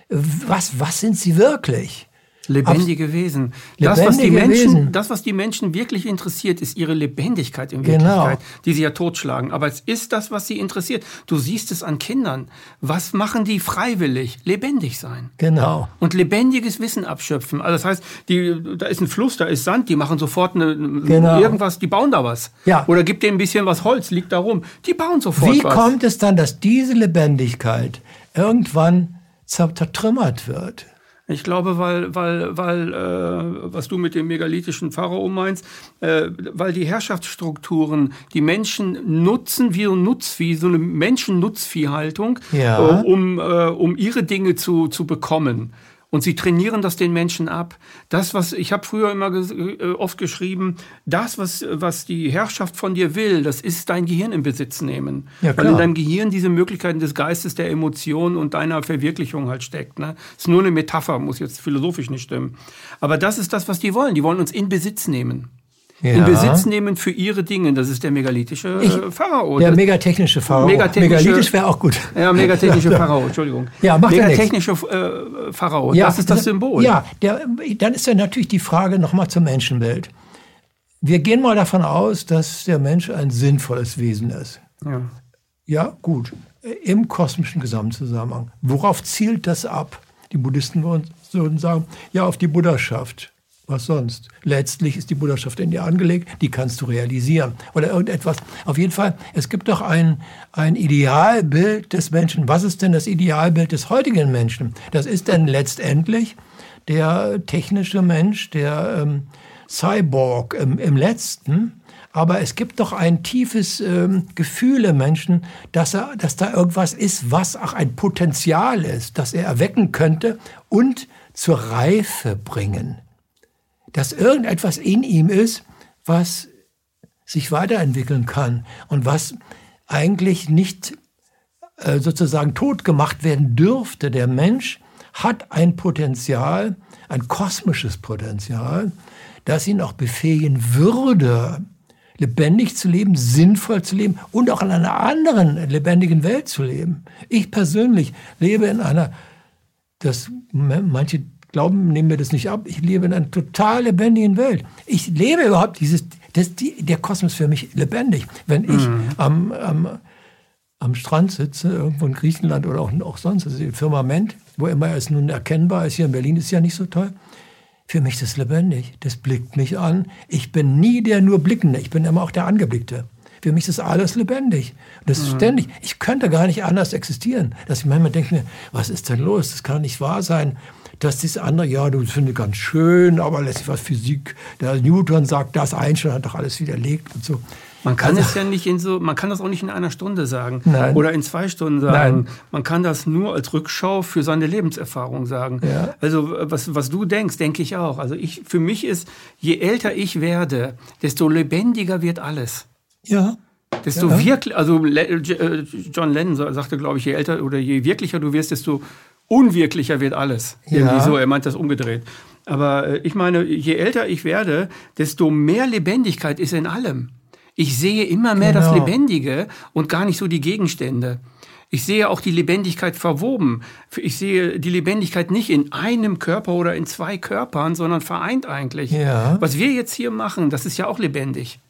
Was, was sind sie wirklich? Lebendige Wesen. Das was, die Lebendige Menschen, Wesen. das, was die Menschen wirklich interessiert, ist ihre Lebendigkeit in Genau. Wirklichkeit, die sie ja totschlagen. Aber es ist das, was sie interessiert. Du siehst es an Kindern. Was machen die freiwillig? Lebendig sein. Genau. Und lebendiges Wissen abschöpfen. Also das heißt, die, da ist ein Fluss, da ist Sand, die machen sofort eine, Genau. irgendwas, die bauen da was. Ja. Oder gibt denen ein bisschen was Holz, liegt da rum. Die bauen sofort Wie was. kommt es dann, dass diese Lebendigkeit irgendwann zer- zertrümmert wird? Ich glaube, weil, weil, weil äh, was du mit dem megalithischen Pharao meinst, äh, weil die Herrschaftsstrukturen die Menschen nutzen wie so Nutzvieh, so eine Menschennutzviehhaltung, Ja. äh, um, äh, um ihre Dinge zu, zu bekommen. Und sie trainieren das den Menschen ab. Das, was ich habe früher immer äh, oft geschrieben, das, was, was die Herrschaft von dir will, das ist dein Gehirn im Besitz nehmen. Ja, Weil in klar. deinem Gehirn diese Möglichkeiten des Geistes, der Emotionen und deiner Verwirklichung halt steckt. Ne? Ist nur eine Metapher, muss jetzt philosophisch nicht stimmen. Aber das ist das, was die wollen. Die wollen uns in Besitz nehmen. In Ja. Besitz nehmen für ihre Dinge. Das ist der megalithische Ich- äh, Pharao. Der megatechnische Pharao. Megatechnische- Megalithisch wäre auch gut. ja, megatechnische Pharao, Entschuldigung. Ja, macht ja. Megatechnische äh, Pharao, das ist das Symbol. Ja, der, dann ist ja natürlich die Frage nochmal zum Menschenbild. Wir gehen mal davon aus, dass der Mensch ein sinnvolles Wesen ist. Ja. Ja, gut. Im kosmischen Gesamtzusammenhang. Worauf zielt das ab? Die Buddhisten würden würden sagen, ja, auf die Buddhaschaft. Was sonst? Letztlich ist die Buddhaschaft in dir angelegt, die kannst du realisieren. Oder irgendetwas. Auf jeden Fall, es gibt doch ein, ein Idealbild des Menschen. Was ist denn das Idealbild des heutigen Menschen? Das ist denn letztendlich der technische Mensch, der ähm, Cyborg im, im letzten, aber es gibt doch ein tiefes ähm, Gefühl im Menschen, dass, er, dass da irgendwas ist, was auch ein Potenzial ist, das er erwecken könnte und zur Reife bringen. Dass irgendetwas in ihm ist, was sich weiterentwickeln kann und was eigentlich nicht äh, sozusagen tot gemacht werden dürfte. Der Mensch hat ein Potenzial, ein kosmisches Potenzial, das ihn auch befähigen würde, lebendig zu leben, sinnvoll zu leben und auch in einer anderen lebendigen Welt zu leben. Ich persönlich lebe in einer, das manche glauben, nehmen mir das nicht ab, ich lebe in einer total lebendigen Welt. Ich lebe überhaupt dieses, das, die, der Kosmos für mich lebendig. Wenn ich mhm. am, am, am Strand sitze, irgendwo in Griechenland oder auch, auch sonst, also im Firmament, wo immer es nun erkennbar ist, hier in Berlin ist ja nicht so toll, für mich ist das lebendig. Das blickt mich an. Ich bin nie der nur Blickende. Ich bin immer auch der Angeblickte. Für mich ist alles lebendig. das ist mhm. ständig. Ich könnte gar nicht anders existieren. Dass ich manchmal denke mir, was ist denn los? Das kann nicht wahr sein. Dass dieses andere, ja, du findest ganz schön, aber lässt was Physik. Der Newton sagt das, Einstein hat doch alles widerlegt und so. Man kann also, es ja nicht in so, man kann das auch nicht in einer Stunde sagen Nein. oder in zwei Stunden sagen. Nein. Man kann das nur als Rückschau für seine Lebenserfahrung sagen. Ja. Also was, was du denkst, denke ich auch. Also ich, für mich ist, je älter ich werde, desto lebendiger wird alles. Ja. Desto ja. wirklich, also äh, John Lennon sagte, glaube ich, je älter oder je wirklicher du wirst, desto unwirklicher wird alles. Ja. Irgendwie so, er meint das umgedreht. Aber äh, ich meine, je älter ich werde, desto mehr Lebendigkeit ist in allem. Ich sehe immer mehr genau. das Lebendige und gar nicht so die Gegenstände. Ich sehe auch die Lebendigkeit verwoben. Ich sehe die Lebendigkeit nicht in einem Körper oder in zwei Körpern, sondern vereint eigentlich. Ja. Was wir jetzt hier machen, das ist ja auch lebendig.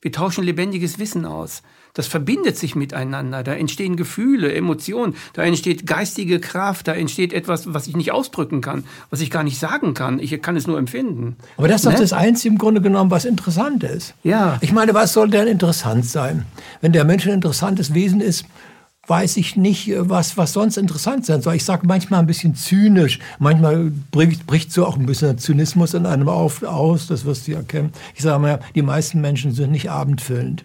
Wir tauschen lebendiges Wissen aus. Das verbindet sich miteinander. Da entstehen Gefühle, Emotionen, da entsteht geistige Kraft, da entsteht etwas, was ich nicht ausdrücken kann, was ich gar nicht sagen kann. Ich kann es nur empfinden. Aber das ist ne? doch das Einzige im Grunde genommen, was interessant ist. Ja. Ich meine, was soll denn interessant sein? Wenn der Mensch ein interessantes Wesen ist, weiß ich nicht, was, was sonst interessant sein soll. Ich sage manchmal ein bisschen zynisch, manchmal bricht, bricht so auch ein bisschen Zynismus in einem auf, aus, das wirst du erkennen. Ich sage mal, die meisten Menschen sind nicht abendfüllend.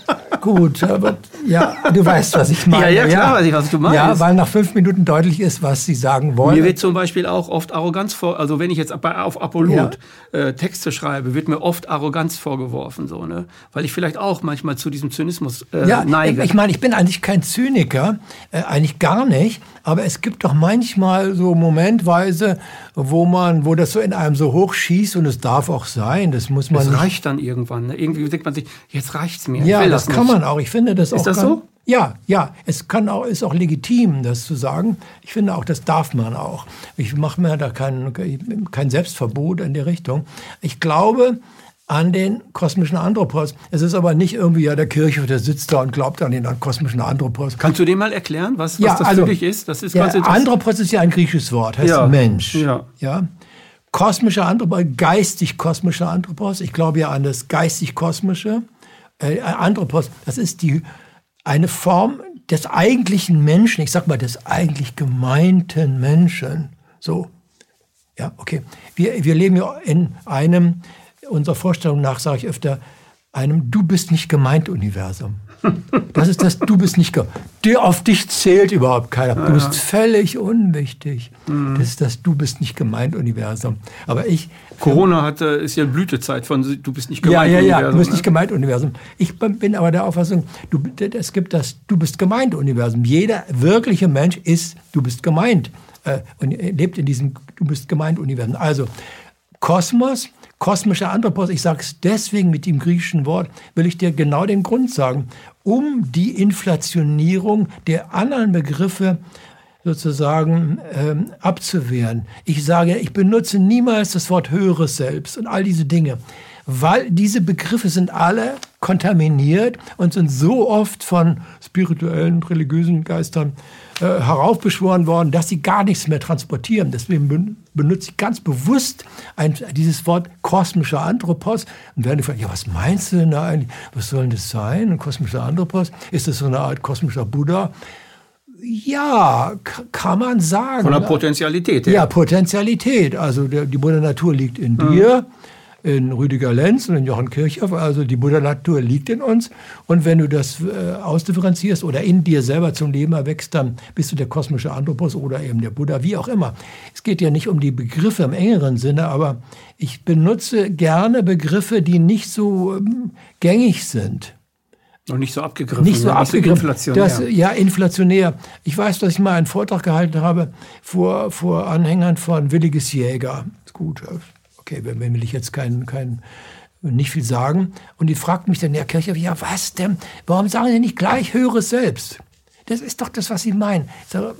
Gut, aber ja, du weißt, was ich meine. Ja, ja, klar, ja. weiß ich, was du meinst. Ja, weil nach fünf Minuten deutlich ist, was sie sagen wollen. Mir wird zum Beispiel auch oft Arroganz vor, also wenn ich jetzt auf Apollut ja. äh, Texte schreibe, wird mir oft Arroganz vorgeworfen, so, ne? Weil ich vielleicht auch manchmal zu diesem Zynismus äh, ja, neige. Ich meine, ich bin eigentlich kein Zyniker, äh, eigentlich gar nicht. Aber es gibt doch manchmal so momentweise, wo man, wo das so in einem so hochschießt und es darf auch sein. Das muss man. Es reicht dann irgendwann. Ne? Irgendwie denkt man sich, jetzt reicht's mir. Ja, das, das kann man auch. Ich finde das ist auch. Ist das kann, so? Ja, ja, es kann auch, ist auch legitim, das zu sagen. Ich finde auch, das darf man auch. Ich mache mir da kein, kein Selbstverbot in die Richtung. Ich glaube, an den kosmischen Anthropos. Es ist aber nicht irgendwie ja der Kirche, der sitzt da und glaubt an den kosmischen Anthropos. Kannst du dem mal erklären, was, was ja, das also, für dich ist? Das ist ja, Anthropos ist ja ein griechisches Wort, heißt ja. Mensch. Ja. ja. Kosmischer Anthropos, geistig-kosmischer Anthropos. Ich glaube ja an das geistig-kosmische. Äh, Anthropos, das ist die, eine Form des eigentlichen Menschen, ich sag mal des eigentlich gemeinten Menschen. So. Ja, okay. Wir, wir leben ja in einem unserer Vorstellung nach, sage ich öfter, einem Du bist nicht gemeint Universum. Das ist das Du bist nicht gemeint. Auf dich zählt überhaupt keiner. Du bist völlig unwichtig. Mhm. Das ist das Du bist nicht gemeint Universum. Aber ich. Corona hat, ist ja Blütezeit von Du bist nicht gemeint Universum. Ja, ja, ja, du bist ne? nicht gemeint Universum. Ich bin aber der Auffassung, du, es gibt das Du bist gemeint Universum. Jeder wirkliche Mensch ist Du bist gemeint. Äh, und lebt in diesem Du bist gemeint Universum. Also, Kosmos kosmischer Anthropos, ich sage es deswegen mit dem griechischen Wort, will ich dir genau den Grund sagen, um die Inflationierung der anderen Begriffe sozusagen ähm, abzuwehren. Ich sage, ich benutze niemals das Wort höheres Selbst und all diese Dinge, weil diese Begriffe sind alle kontaminiert und sind so oft von spirituellen, religiösen Geistern äh, heraufbeschworen worden, dass sie gar nichts mehr transportieren. Deswegen benutze ich ganz bewusst ein, dieses Wort kosmischer Anthropos und werde gefragt, ja, was meinst du denn da eigentlich? Was soll denn das sein? Ein kosmischer Anthropos? Ist das so eine Art kosmischer Buddha? Ja, kann man sagen. Von der Potentialität her. Ja, Potentialität. Also die Mutter Natur liegt in mhm. In Rüdiger Lenz und in Jochen Kirchhoff. Also die Buddha-Natur liegt in uns. Und wenn du das äh, ausdifferenzierst oder in dir selber zum Leben erwächst, dann bist du der kosmische Anthropos oder eben der Buddha, wie auch immer. Es geht ja nicht um die Begriffe im engeren Sinne, aber ich benutze gerne Begriffe, die nicht so ähm, gängig sind. Und nicht so abgegriffen. Nicht so ne? abgegriffen. inflationär. Das, ja, inflationär. Ich weiß, dass ich mal einen Vortrag gehalten habe vor, vor Anhängern von Williges Jäger. Ist gut, okay, wenn will ich jetzt kein, kein, nicht viel sagen. Und die fragt mich dann, Herr Kirchhoff, ja was denn? Warum sagen Sie nicht gleich Höheres Selbst? Das ist doch das, was Sie meinen. Sage,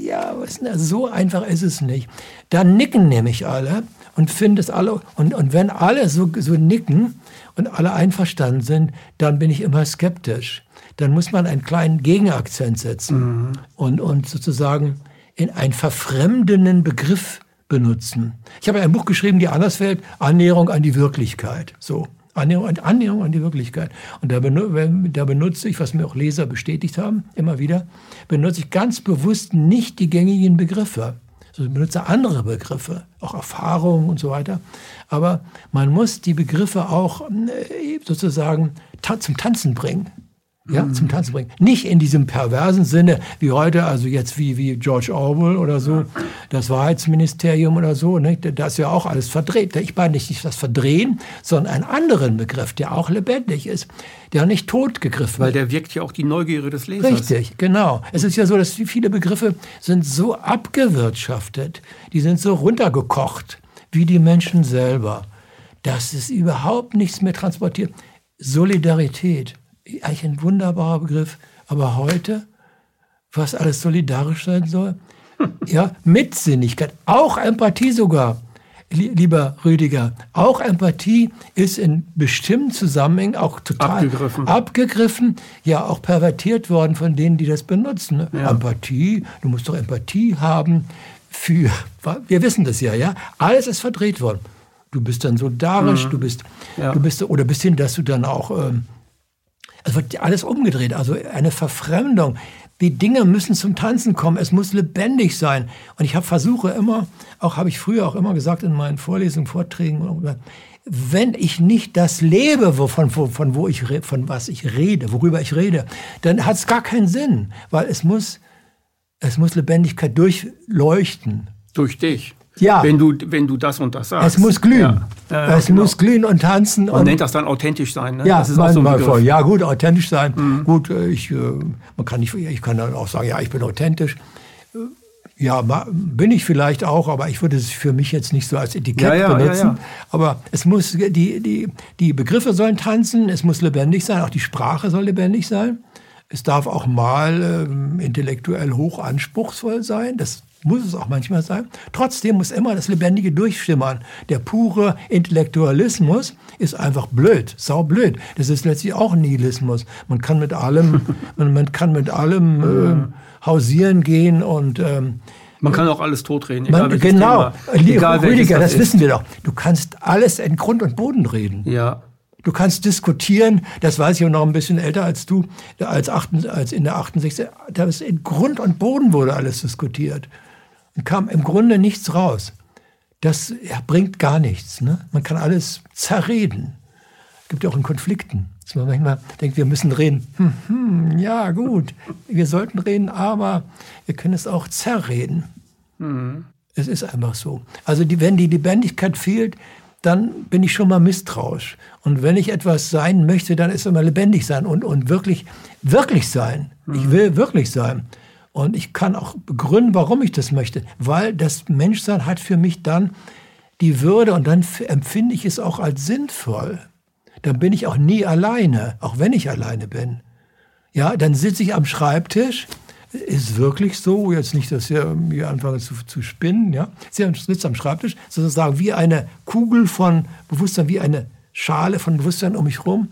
ja, was, denn? so einfach ist es nicht. Da nicken nämlich alle und finden es alle. Und, und wenn alle so, so nicken und alle einverstanden sind, dann bin ich immer skeptisch. Dann muss man einen kleinen Gegenakzent setzen Mhm. und, und sozusagen in einen verfremdenden Begriff benutzen. Ich habe ein Buch geschrieben, die Anderswelt, Annäherung an die Wirklichkeit. So. Annäherung, an- Annäherung an die Wirklichkeit. Und da, benu da benutze ich, was mir auch Leser bestätigt haben, immer wieder, benutze ich ganz bewusst nicht die gängigen Begriffe. Also ich benutze andere Begriffe, auch Erfahrungen und so weiter. Aber man muss die Begriffe auch äh, sozusagen zum Tanzen bringen. Ja, zum Tanzen bringen. Nicht in diesem perversen Sinne, wie heute, also jetzt wie, wie George Orwell oder so, das Wahrheitsministerium oder so, ne? das ist ja auch alles verdreht. Ich meine nicht das Verdrehen, sondern einen anderen Begriff, der auch lebendig ist, der nicht totgegriffen Weil der wirkt ja auch die Neugierde des Lesers. Richtig, genau. Es ist ja so, dass viele Begriffe sind so abgewirtschaftet, die sind so runtergekocht, wie die Menschen selber, dass es überhaupt nichts mehr transportiert. Solidarität, eigentlich ein wunderbarer Begriff, aber heute, was alles solidarisch sein soll, ja, Mitsinnigkeit, auch Empathie sogar. Lie- Lieber Rüdiger, auch Empathie ist in bestimmten Zusammenhängen auch total Abgegriffen. abgegriffen, ja auch pervertiert worden von denen, die das benutzen. Ja. Empathie, du musst doch Empathie haben für, wir wissen das ja, ja, alles ist verdreht worden. Du bist dann solidarisch, du bist, Mhm. Ja. du bist, oder bis hin, dass du dann auch, ähm, es wird alles umgedreht, also eine Verfremdung. Die Dinge müssen zum Tanzen kommen, es muss lebendig sein. Und ich habe versuche immer, auch habe ich früher auch immer gesagt in meinen Vorlesungen, Vorträgen, wenn ich nicht das lebe, wovon, von, wo ich, von was ich rede, worüber ich rede, dann hat es gar keinen Sinn, weil es muss, es muss Lebendigkeit durchleuchten. Durch dich. Ja. Wenn du, wenn du das und das sagst. Es muss glühen. Ja. Ja, es genau. muss glühen und tanzen. Man und nennt das dann authentisch sein. Ne? Ja, das ist auch so ein Begriff. ja gut, authentisch sein. Mhm. Gut, äh, ich, äh, man kann nicht, ich kann dann auch sagen, ja, ich bin authentisch. Äh, Ja, bin ich vielleicht auch, aber ich würde es für mich jetzt nicht so als Etikett Ja, ja, benutzen. ja. Aber es muss, die, die, die Begriffe sollen tanzen, es muss lebendig sein, auch die Sprache soll lebendig sein. Es darf auch mal ähm, intellektuell hoch anspruchsvoll sein. Das muss es auch manchmal sein. Trotzdem muss immer das Lebendige durchschimmern. Der pure Intellektualismus ist einfach blöd, saublöd. Das ist letztlich auch Nihilismus. Man kann mit allem, man, man kann mit allem ähm, hausieren gehen und ähm, Man kann auch alles totreden. Egal man, genau. Egal Rüdiger, das ist. wissen wir doch. Du kannst alles in Grund und Boden reden. Ja. Du kannst diskutieren, das weiß ich auch noch ein bisschen älter als du, als, 8, als in der 68. Da ist in Grund und Boden wurde alles diskutiert. Kam im Grunde nichts raus. Das bringt gar nichts. Ne? Man kann alles zerreden. Gibt ja auch in Konflikten. Dass man manchmal denkt, wir müssen reden. Hm, hm, ja, gut, wir sollten reden, aber wir können es auch zerreden. Es ist einfach so. Also die, wenn die Lebendigkeit fehlt, dann bin ich schon mal misstrauisch. Und wenn ich etwas sein möchte, dann ist es immer lebendig sein und, und wirklich, wirklich sein. Ich will wirklich sein. Und ich kann auch begründen, warum ich das möchte. Weil das Menschsein hat für mich dann die Würde und dann empfinde ich es auch als sinnvoll. Dann bin ich auch nie alleine, auch wenn ich alleine bin. Ja, dann sitze ich am Schreibtisch. Ist wirklich so, jetzt nicht, dass wir mir anfangen zu, zu spinnen, ja. Sie sitzt am Schreibtisch, sozusagen wie eine Kugel von Bewusstsein, wie eine Schale von Bewusstsein um mich rum.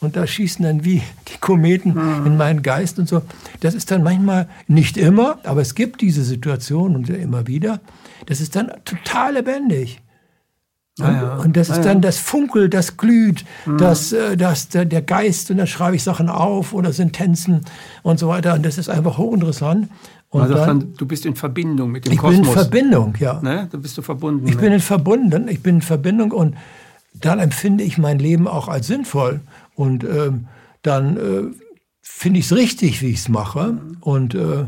Und da schießen dann wie die Kometen in meinen Geist und so. Das ist dann manchmal, nicht immer, aber es gibt diese Situation und immer wieder. Das ist dann total lebendig. Ah, ja. Und das ist Ah, ja. dann das Funkel, das glüht, das, äh, das, der, der Geist und dann schreibe ich Sachen auf oder Sentenzen und so weiter. Und das ist einfach hochinteressant. Und sagt dann, dann, du bist in Verbindung mit dem ich bin in Kosmos. Verbindung, ja. ne? Da bist du verbunden. Ich ne? bin in Verbunden, ich bin in Verbindung und dann empfinde ich mein Leben auch als sinnvoll. Und ähm, dann äh, finde ich es richtig, wie ich es mache. Und äh,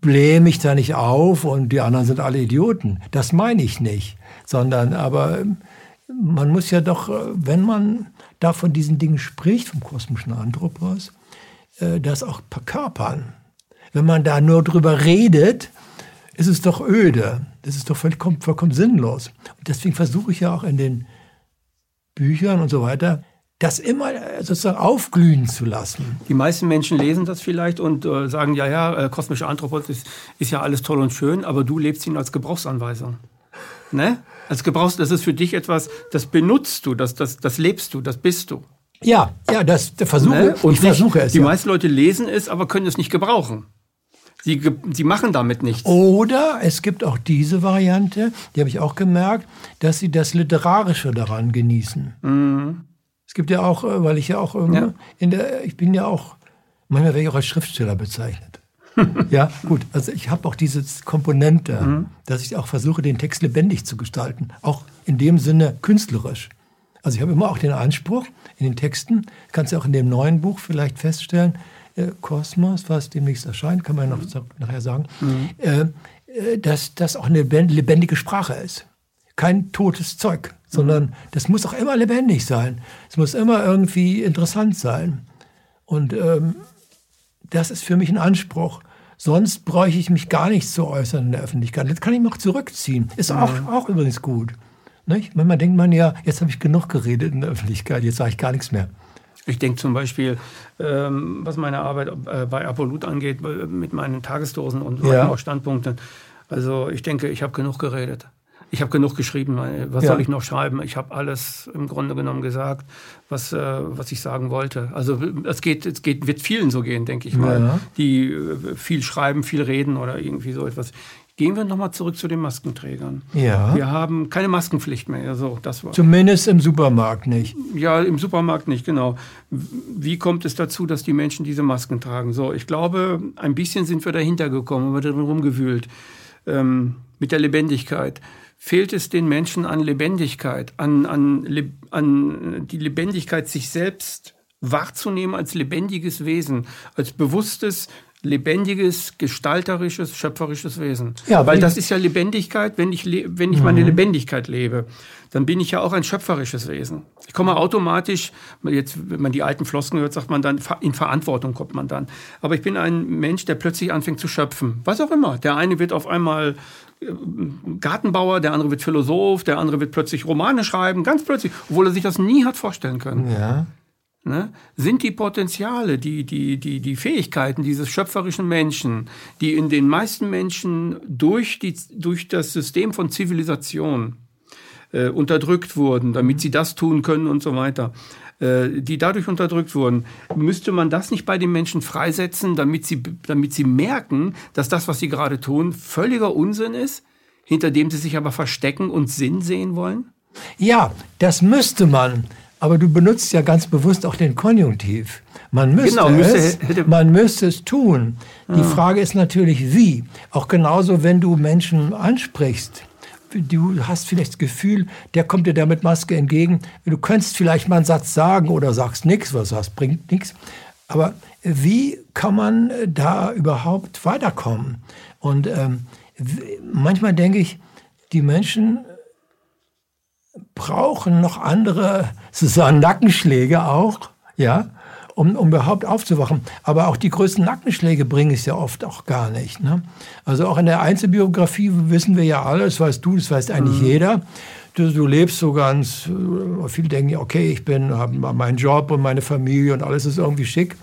blähe mich da nicht auf und die anderen sind alle Idioten. Das meine ich nicht. Sondern aber ähm, man muss ja doch, äh, wenn man da von diesen Dingen spricht, vom kosmischen Anthropos, äh, das auch verkörpern. Wenn man da nur drüber redet, ist es doch öde. Das ist doch vollkommen, vollkommen sinnlos. Und deswegen versuche ich ja auch in den Büchern und so weiter, das immer äh, sozusagen aufglühen zu lassen. Die meisten Menschen lesen das vielleicht und äh, sagen, ja, ja, äh, kosmische Anthropos ist, ist, ja alles toll und schön, aber du lebst ihn als Gebrauchsanweisung. Ne? Als Gebrauchs, das ist für dich etwas, das benutzt du, das, das, das lebst du, das bist du. Ja, ja, das versuche ne? und ich versuche es. Die ja. meisten Leute lesen es, aber können es nicht gebrauchen. Sie, sie machen damit nichts. Oder es gibt auch diese Variante, die habe ich auch gemerkt, dass sie das Literarische daran genießen. Mhm. Es gibt ja auch, äh, weil ich ja auch ja. in der, ich bin ja auch, manchmal werde ich auch als Schriftsteller bezeichnet. ja, gut. Also ich habe auch diese Komponente, mhm. dass ich auch versuche, den Text lebendig zu gestalten. Auch in dem Sinne künstlerisch. Also ich habe immer auch den Anspruch in den Texten, kannst du auch in dem neuen Buch vielleicht feststellen, äh, Kosmos, was demnächst erscheint, kann man noch mhm. nachher sagen, mhm. äh dass das auch eine lebendige Sprache ist. Kein totes Zeug, sondern das muss auch immer lebendig sein. Es muss immer irgendwie interessant sein. Und ähm, das ist für mich ein Anspruch. Sonst bräuchte ich mich gar nicht zu äußern in der Öffentlichkeit. Das kann ich mich auch zurückziehen. Ist auch, auch übrigens gut. Nicht? Manchmal denkt man ja, jetzt habe ich genug geredet in der Öffentlichkeit, jetzt sage ich gar nichts mehr. Ich denke zum Beispiel, ähm, was meine Arbeit äh, bei Apollut angeht, äh, mit meinen Tagesdosen und ja. Standpunkten. Also ich denke, ich habe genug geredet. Ich habe genug geschrieben. Was ja. soll ich noch schreiben? Ich habe alles im Grunde genommen gesagt, was, äh, was ich sagen wollte. Also es geht, es geht, wird vielen so gehen, denke ich mal, ja. die äh, viel schreiben, viel reden oder irgendwie so etwas. Gehen wir nochmal zurück zu den Maskenträgern. Ja. Wir haben keine Maskenpflicht mehr. So, das war. Zumindest im Supermarkt nicht. Ja, im Supermarkt nicht, genau. Wie kommt es dazu, dass die Menschen diese Masken tragen? So, ich glaube, ein bisschen sind wir dahinter gekommen, wir drin rumgewühlt. Ähm, mit der Lebendigkeit. Fehlt es den Menschen an Lebendigkeit, an, an, an die Lebendigkeit, sich selbst wahrzunehmen als lebendiges Wesen, als bewusstes, lebendiges, gestalterisches, schöpferisches Wesen. Ja, weil das ist ja Lebendigkeit, wenn ich, wenn ich meine mhm. Lebendigkeit lebe, dann bin ich ja auch ein schöpferisches Wesen. Ich komme automatisch, jetzt, wenn man die alten Flosken hört, sagt man dann, in Verantwortung kommt man dann. Aber ich bin ein Mensch, der plötzlich anfängt zu schöpfen. Was auch immer. Der eine wird auf einmal Gartenbauer, der andere wird Philosoph, der andere wird plötzlich Romane schreiben, ganz plötzlich, obwohl er sich das nie hat vorstellen können. Ja ne, sind die Potenziale, die, die, die, die Fähigkeiten dieses schöpferischen Menschen, die in den meisten Menschen durch, die, durch das System von Zivilisation äh, unterdrückt wurden, damit sie das tun können und so weiter, die dadurch unterdrückt wurden, müsste man das nicht bei den Menschen freisetzen, damit sie, damit sie merken, dass das, was sie gerade tun, völliger Unsinn ist, hinter dem sie sich aber verstecken und Sinn sehen wollen? Ja, das müsste man. Aber du benutzt ja ganz bewusst auch den Konjunktiv. Man müsste, genau, müsste es, man müsste es tun. Die ah. Frage ist natürlich, wie. Auch genauso, wenn du Menschen ansprichst. Du hast vielleicht das Gefühl, der kommt dir da mit Maske entgegen. Du könntest vielleicht mal einen Satz sagen oder sagst nichts, was du bringt nichts. Aber wie kann man da überhaupt weiterkommen? Und ähm, manchmal denke ich, die Menschen brauchen noch andere sozusagen Nackenschläge auch, ja, um, um überhaupt aufzuwachen. Aber auch die größten Nackenschläge bringen es ja oft auch gar nicht. Ne? Also auch in der Einzelbiografie wissen wir ja alles, weißt du, das weiß eigentlich mhm. jeder. Du, du, lebst so ganz, äh, viele denken, ja, okay, ich bin, habe meinen Job und meine Familie und alles ist irgendwie schick.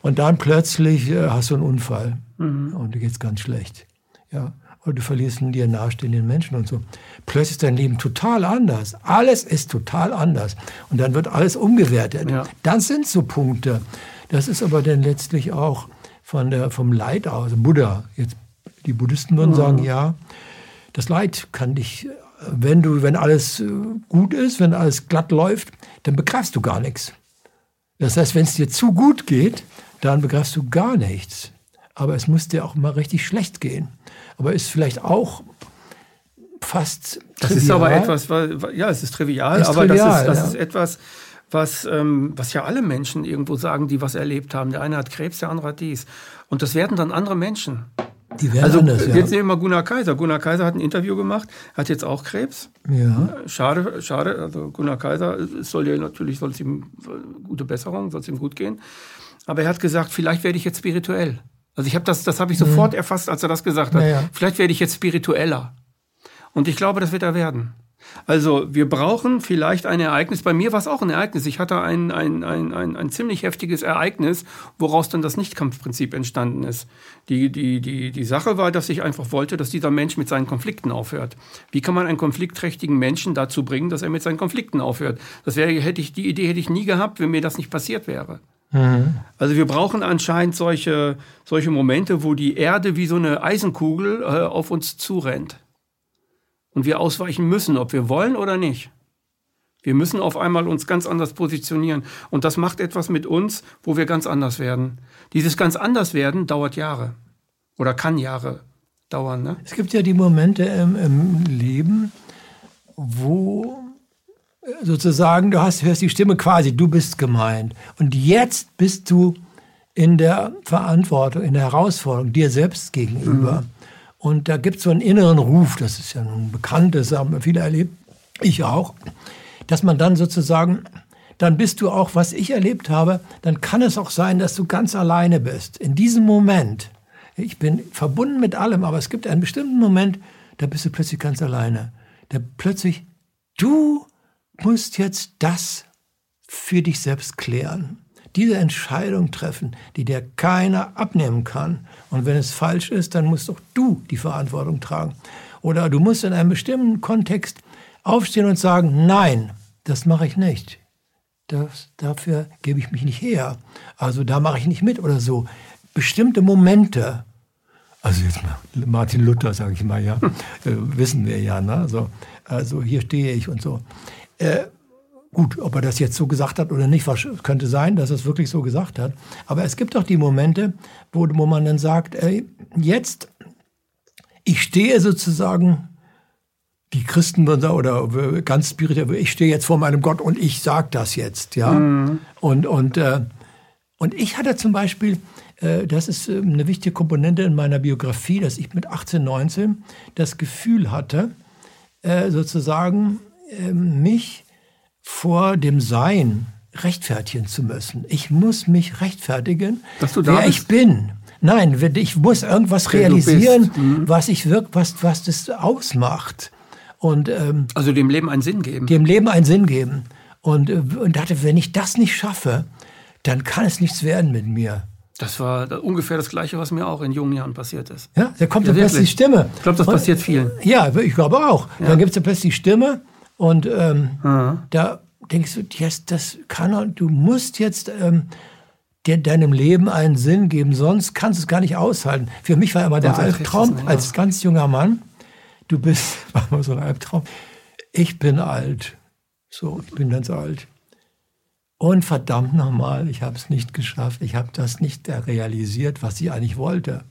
Und dann plötzlich äh, hast du einen Unfall mhm. und dir geht's ganz schlecht. Ja oder du verlierst einen dir nahestehenden Menschen und so. Plötzlich ist dein Leben total anders. Alles ist total anders. Und dann wird alles umgewertet. Ja. Das sind so Punkte. Das ist aber dann letztlich auch von der, vom Leid aus. Buddha, jetzt, die Buddhisten würden mhm. sagen, ja, das Leid kann dich, wenn du, wenn alles äh, gut ist, wenn alles glatt läuft, dann begreifst du gar nichts. Das heißt, wenn es dir zu gut geht, dann begreifst du gar nichts. Aber es muss dir auch mal richtig schlecht gehen aber ist vielleicht auch fast Das trivial. ist aber etwas, ja, es ist trivial, Ist aber trivial, das, ist, das ja. ist etwas, was, ähm, was ja alle Menschen irgendwo sagen, die was erlebt haben. Der eine hat Krebs, der andere hat dies. Und das werden dann andere Menschen. Die werden Also anders, ja. jetzt nehmen wir Gunnar Kaiser. Gunnar Kaiser hat ein Interview gemacht, hat jetzt auch Krebs. ja. Schade, schade. Also Gunnar Kaiser, es soll ja natürlich soll es ihm gute Besserung, soll es ihm gut gehen. Aber er hat gesagt, vielleicht werde ich jetzt spirituell. Also ich habe das, das habe ich sofort erfasst, als er das gesagt hat. Ja, ja. Vielleicht werde ich jetzt spiritueller. Und ich glaube, das wird er werden. Also wir brauchen vielleicht ein Ereignis. Bei mir war es auch ein Ereignis. Ich hatte ein, ein, ein, ein, ein ziemlich heftiges Ereignis, woraus dann das Nichtkampfprinzip entstanden ist. Die, die, die, die Sache war, dass ich einfach wollte, dass dieser Mensch mit seinen Konflikten aufhört. Wie kann man einen konfliktträchtigen Menschen dazu bringen, dass er mit seinen Konflikten aufhört? Das wäre, hätte ich, die Idee hätte ich nie gehabt, wenn mir das nicht passiert wäre. Also wir brauchen anscheinend solche, solche Momente, wo die Erde wie so eine Eisenkugel äh, auf uns zurennt. Und wir ausweichen müssen, ob wir wollen oder nicht. Wir müssen auf einmal uns ganz anders positionieren. Und das macht etwas mit uns, wo wir ganz anders werden. Dieses ganz anders werden dauert Jahre. Oder kann Jahre dauern. Ne? Es gibt ja die Momente im, im Leben, wo sozusagen du hast, hörst die Stimme quasi, du bist gemeint. Und jetzt bist du in der Verantwortung, in der Herausforderung dir selbst gegenüber. Und da gibt es so einen inneren Ruf, das ist ja nun bekannt, das haben viele erlebt, ich auch, dass man dann sozusagen, dann bist du auch, was ich erlebt habe, dann kann es auch sein, dass du ganz alleine bist. In diesem Moment, ich bin verbunden mit allem, aber es gibt einen bestimmten Moment, da bist du plötzlich ganz alleine. Da plötzlich, du musst jetzt das für dich selbst klären. Diese Entscheidung treffen, die dir keiner abnehmen kann. Und wenn es falsch ist, dann musst doch du die Verantwortung tragen. Oder du musst in einem bestimmten Kontext aufstehen und sagen, nein, das mache ich nicht. Das, dafür gebe ich mich nicht her. Also da mache ich nicht mit oder so. Bestimmte Momente, also jetzt mal Martin Luther, sage ich mal, ja, äh, wissen wir ja, ne? also, also hier stehe ich und so. Äh, gut, ob er das jetzt so gesagt hat oder nicht, was, könnte sein, dass er es wirklich so gesagt hat. Aber es gibt doch die Momente, wo, wo man dann sagt, ey, jetzt, ich stehe sozusagen die Christen würden sagen, oder ganz spirituell, ich stehe jetzt vor meinem Gott und ich sage das jetzt, ja. Und, und, äh, und ich hatte zum Beispiel, äh, das ist äh, eine wichtige Komponente in meiner Biografie, dass ich mit 18, 19 das Gefühl hatte, äh, sozusagen mich vor dem Sein rechtfertigen zu müssen. Ich muss mich rechtfertigen, wer bist? ich bin. Nein, ich muss irgendwas Wer realisieren, was ich wirk, was, was das ausmacht. Und ähm, Also dem Leben einen Sinn geben. dem Leben einen Sinn geben. Und, äh, und dachte, wenn ich das nicht schaffe, dann kann es nichts werden mit mir. Das war ungefähr das Gleiche, was mir auch in jungen Jahren passiert ist. Ja, da kommt Ja, dann plötzlich die. Stimme. Ich glaube, das Und- passiert vielen. Ja, ich glaube auch. Dann gibt es ja plötzlich die Stimme und ähm, Mhm. da denkst du, yes, das kann, du musst jetzt ähm, dir, deinem Leben einen Sinn geben, sonst kannst du es gar nicht aushalten. Für mich war immer der Albtraum als ganz junger Mann, du bist, war immer so ein Albtraum, ich bin alt. So, ich bin ganz alt. Und verdammt nochmal, ich habe es nicht geschafft. Ich habe das nicht realisiert, was ich eigentlich wollte.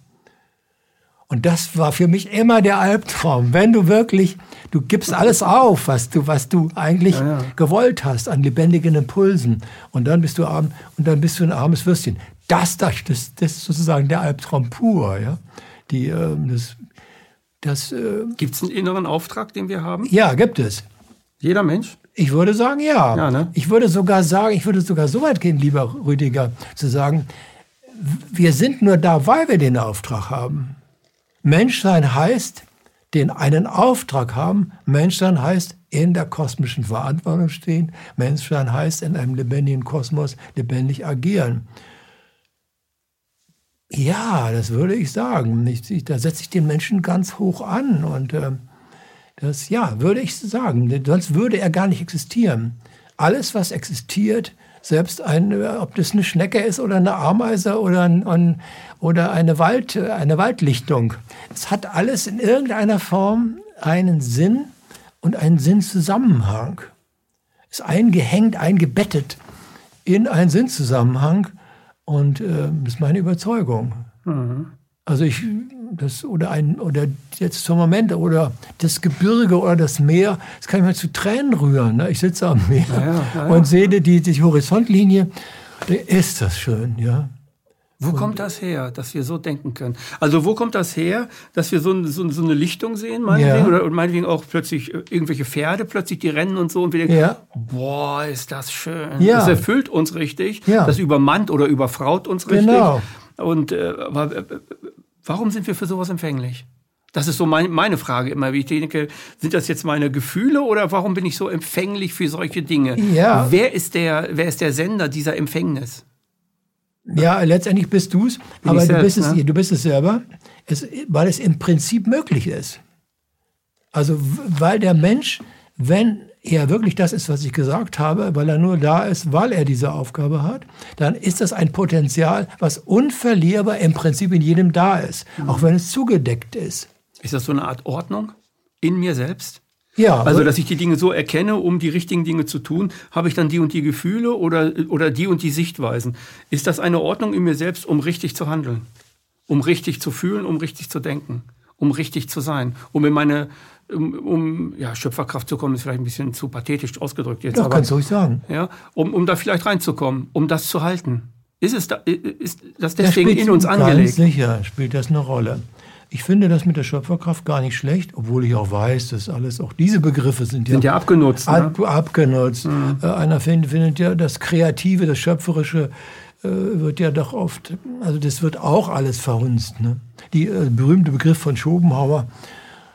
Und das war für mich immer der Albtraum. Wenn du wirklich, du gibst alles auf, was du, was du eigentlich Ja, ja. gewollt hast an lebendigen Impulsen. Und dann bist du arm, und dann bist du ein armes Würstchen. Das, das, das, das ist sozusagen der Albtraum pur, ja. Die, ähm, das, das, äh, Gibt es einen inneren Auftrag, den wir haben? ja, gibt es. Jeder Mensch? Ich würde sagen, ja. Ja, ne? Ich würde sogar sagen, ich würde sogar so weit gehen, lieber Rüdiger, zu sagen, wir sind nur da, weil wir den Auftrag haben. Menschsein heißt, den einen Auftrag haben. Menschsein heißt, in der kosmischen Verantwortung stehen. Menschsein heißt, in einem lebendigen Kosmos lebendig agieren. Ja, das würde ich sagen. Ich, ich, da setze ich den Menschen ganz hoch an und ähm, das, ja, würde ich sagen. Sonst würde er gar nicht existieren. Alles, was existiert, selbst ein, ob das eine Schnecke ist oder eine Ameise oder, ein, oder eine, Wald, eine Waldlichtung, es hat alles in irgendeiner Form einen Sinn und einen Sinnzusammenhang. Ist eingehängt, eingebettet in einen Sinnzusammenhang. Und äh, das ist meine Überzeugung. Also ich, das, oder ein, oder jetzt zum Moment, oder das Gebirge oder das Meer, das kann ich mir zu Tränen rühren. Ne? Ich sitze am Meer ja, ja, ja, und sehe die, die Horizontlinie, da ist das schön, ja. Wo kommt das her, dass wir so denken können? Also wo kommt das her, dass wir so, so, so eine Lichtung sehen, meinetwegen? Ja. Oder meinetwegen auch plötzlich äh, irgendwelche Pferde, plötzlich die rennen und so und wir denken, ja. boah, ist das schön. Ja. Das erfüllt uns richtig, ja. das übermannt oder überfraut uns richtig. Genau. Und äh, aber, äh, warum sind wir für sowas empfänglich? Das ist so mein, meine Frage immer, wie ich denke, sind das jetzt meine Gefühle oder warum bin ich so empfänglich für solche Dinge? Ja. Wer ist der, wer ist der Sender dieser Empfängnis? Ja, letztendlich bist du's, aber selbst, du bist es, ne? du bist es selber, es, weil es im Prinzip möglich ist. Also, weil der Mensch, wenn er wirklich das ist, was ich gesagt habe, weil er nur da ist, weil er diese Aufgabe hat, dann ist das ein Potenzial, was unverlierbar im Prinzip in jedem da ist, mhm. auch wenn es zugedeckt ist. Ist das so eine Art Ordnung in mir selbst? Ja. Also, dass ich die Dinge so erkenne, um die richtigen Dinge zu tun, habe ich dann die und die Gefühle oder, oder die und die Sichtweisen. Ist das eine Ordnung in mir selbst, um richtig zu handeln? Um richtig zu fühlen, um richtig zu denken? Um richtig zu sein? Um in meine, um, um ja, Schöpferkraft zu kommen, ist vielleicht ein bisschen zu pathetisch ausgedrückt jetzt. Doch, aber, kannst du ruhig sagen. Ja, um, um da vielleicht reinzukommen, um das zu halten. Ist es da, ist das deswegen in uns angelegt? Ganz sicher spielt das eine Rolle. Ich finde das mit der Schöpferkraft gar nicht schlecht, obwohl ich auch weiß, dass alles, auch diese Begriffe sind ja, sind ja abgenutzt. Ab, ne? Abgenutzt. Mhm. Äh, einer findet, findet ja das Kreative, das Schöpferische äh, wird ja doch oft, also das wird auch alles verhunzt. Ne? Die äh, berühmte Begriff von Schopenhauer,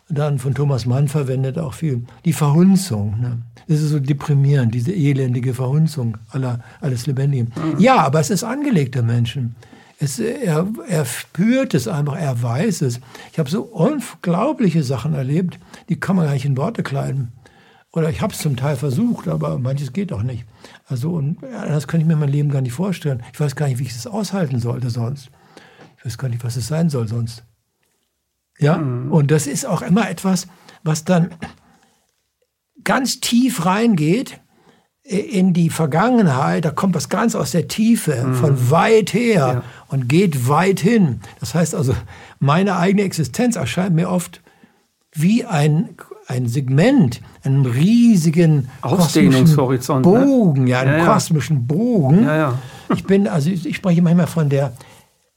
dann von Thomas Mann verwendet auch viel, die Verhunzung. Ne? Das ist so deprimierend, diese elendige Verhunzung aller, alles Lebendigen. Mhm. Ja, aber es ist angelegt der Menschen. Es, er, er spürt es einfach, er weiß es. Ich habe so unglaubliche Sachen erlebt, die kann man gar nicht in Worte kleiden. Oder ich habe es zum Teil versucht, aber manches geht auch nicht. Also und das kann ich mir mein Leben gar nicht vorstellen. Ich weiß gar nicht, wie ich es aushalten sollte sonst. Ich weiß gar nicht, was es sein soll sonst. Ja, mhm. und das ist auch immer etwas, was dann ganz tief reingeht in die Vergangenheit, da kommt was ganz aus der Tiefe, mhm. von weit her ja. und geht weit hin. Das heißt also, meine eigene Existenz erscheint mir oft wie ein, ein Segment, einen riesigen Ausdehnungshorizont. Ne? Bogen, ne? ja, einen ja, ja. kosmischen Bogen. Ich bin, also ich spreche manchmal von der,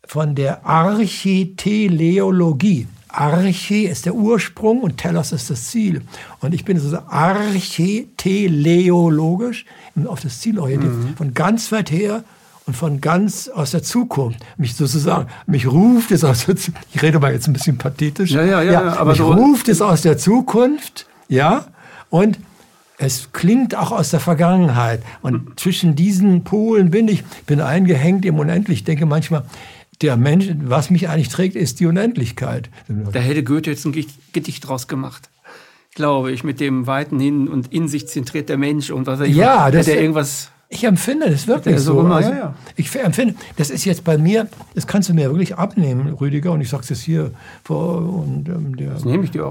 von der Architeleologie. Arche ist der Ursprung und Telos ist das Ziel. Und ich bin so archeteleologisch auf das Ziel orientiert, mhm. von ganz weit her und von ganz aus der Zukunft. Mich sozusagen, mich ruft es aus der Zukunft. Ich rede mal jetzt ein bisschen pathetisch. Ja, ja, ja. ja aber mich so ruft es aus der Zukunft, ja, und es klingt auch aus der Vergangenheit. Und zwischen diesen Polen bin ich, bin eingehängt im Unendlich. Ich denke manchmal, der Mensch, was mich eigentlich trägt, ist die Unendlichkeit. Da hätte Goethe jetzt ein Gedicht draus gemacht. Glaube ich, mit dem weiten Hin und in sich zentriert der Mensch und was er ja, das er irgendwas. Ich empfinde das wirklich so. so. Also, ja, ja. Ich empfinde, das ist jetzt bei mir, das kannst du mir wirklich abnehmen, Rüdiger, und ich sage es jetzt hier vor und, ähm, der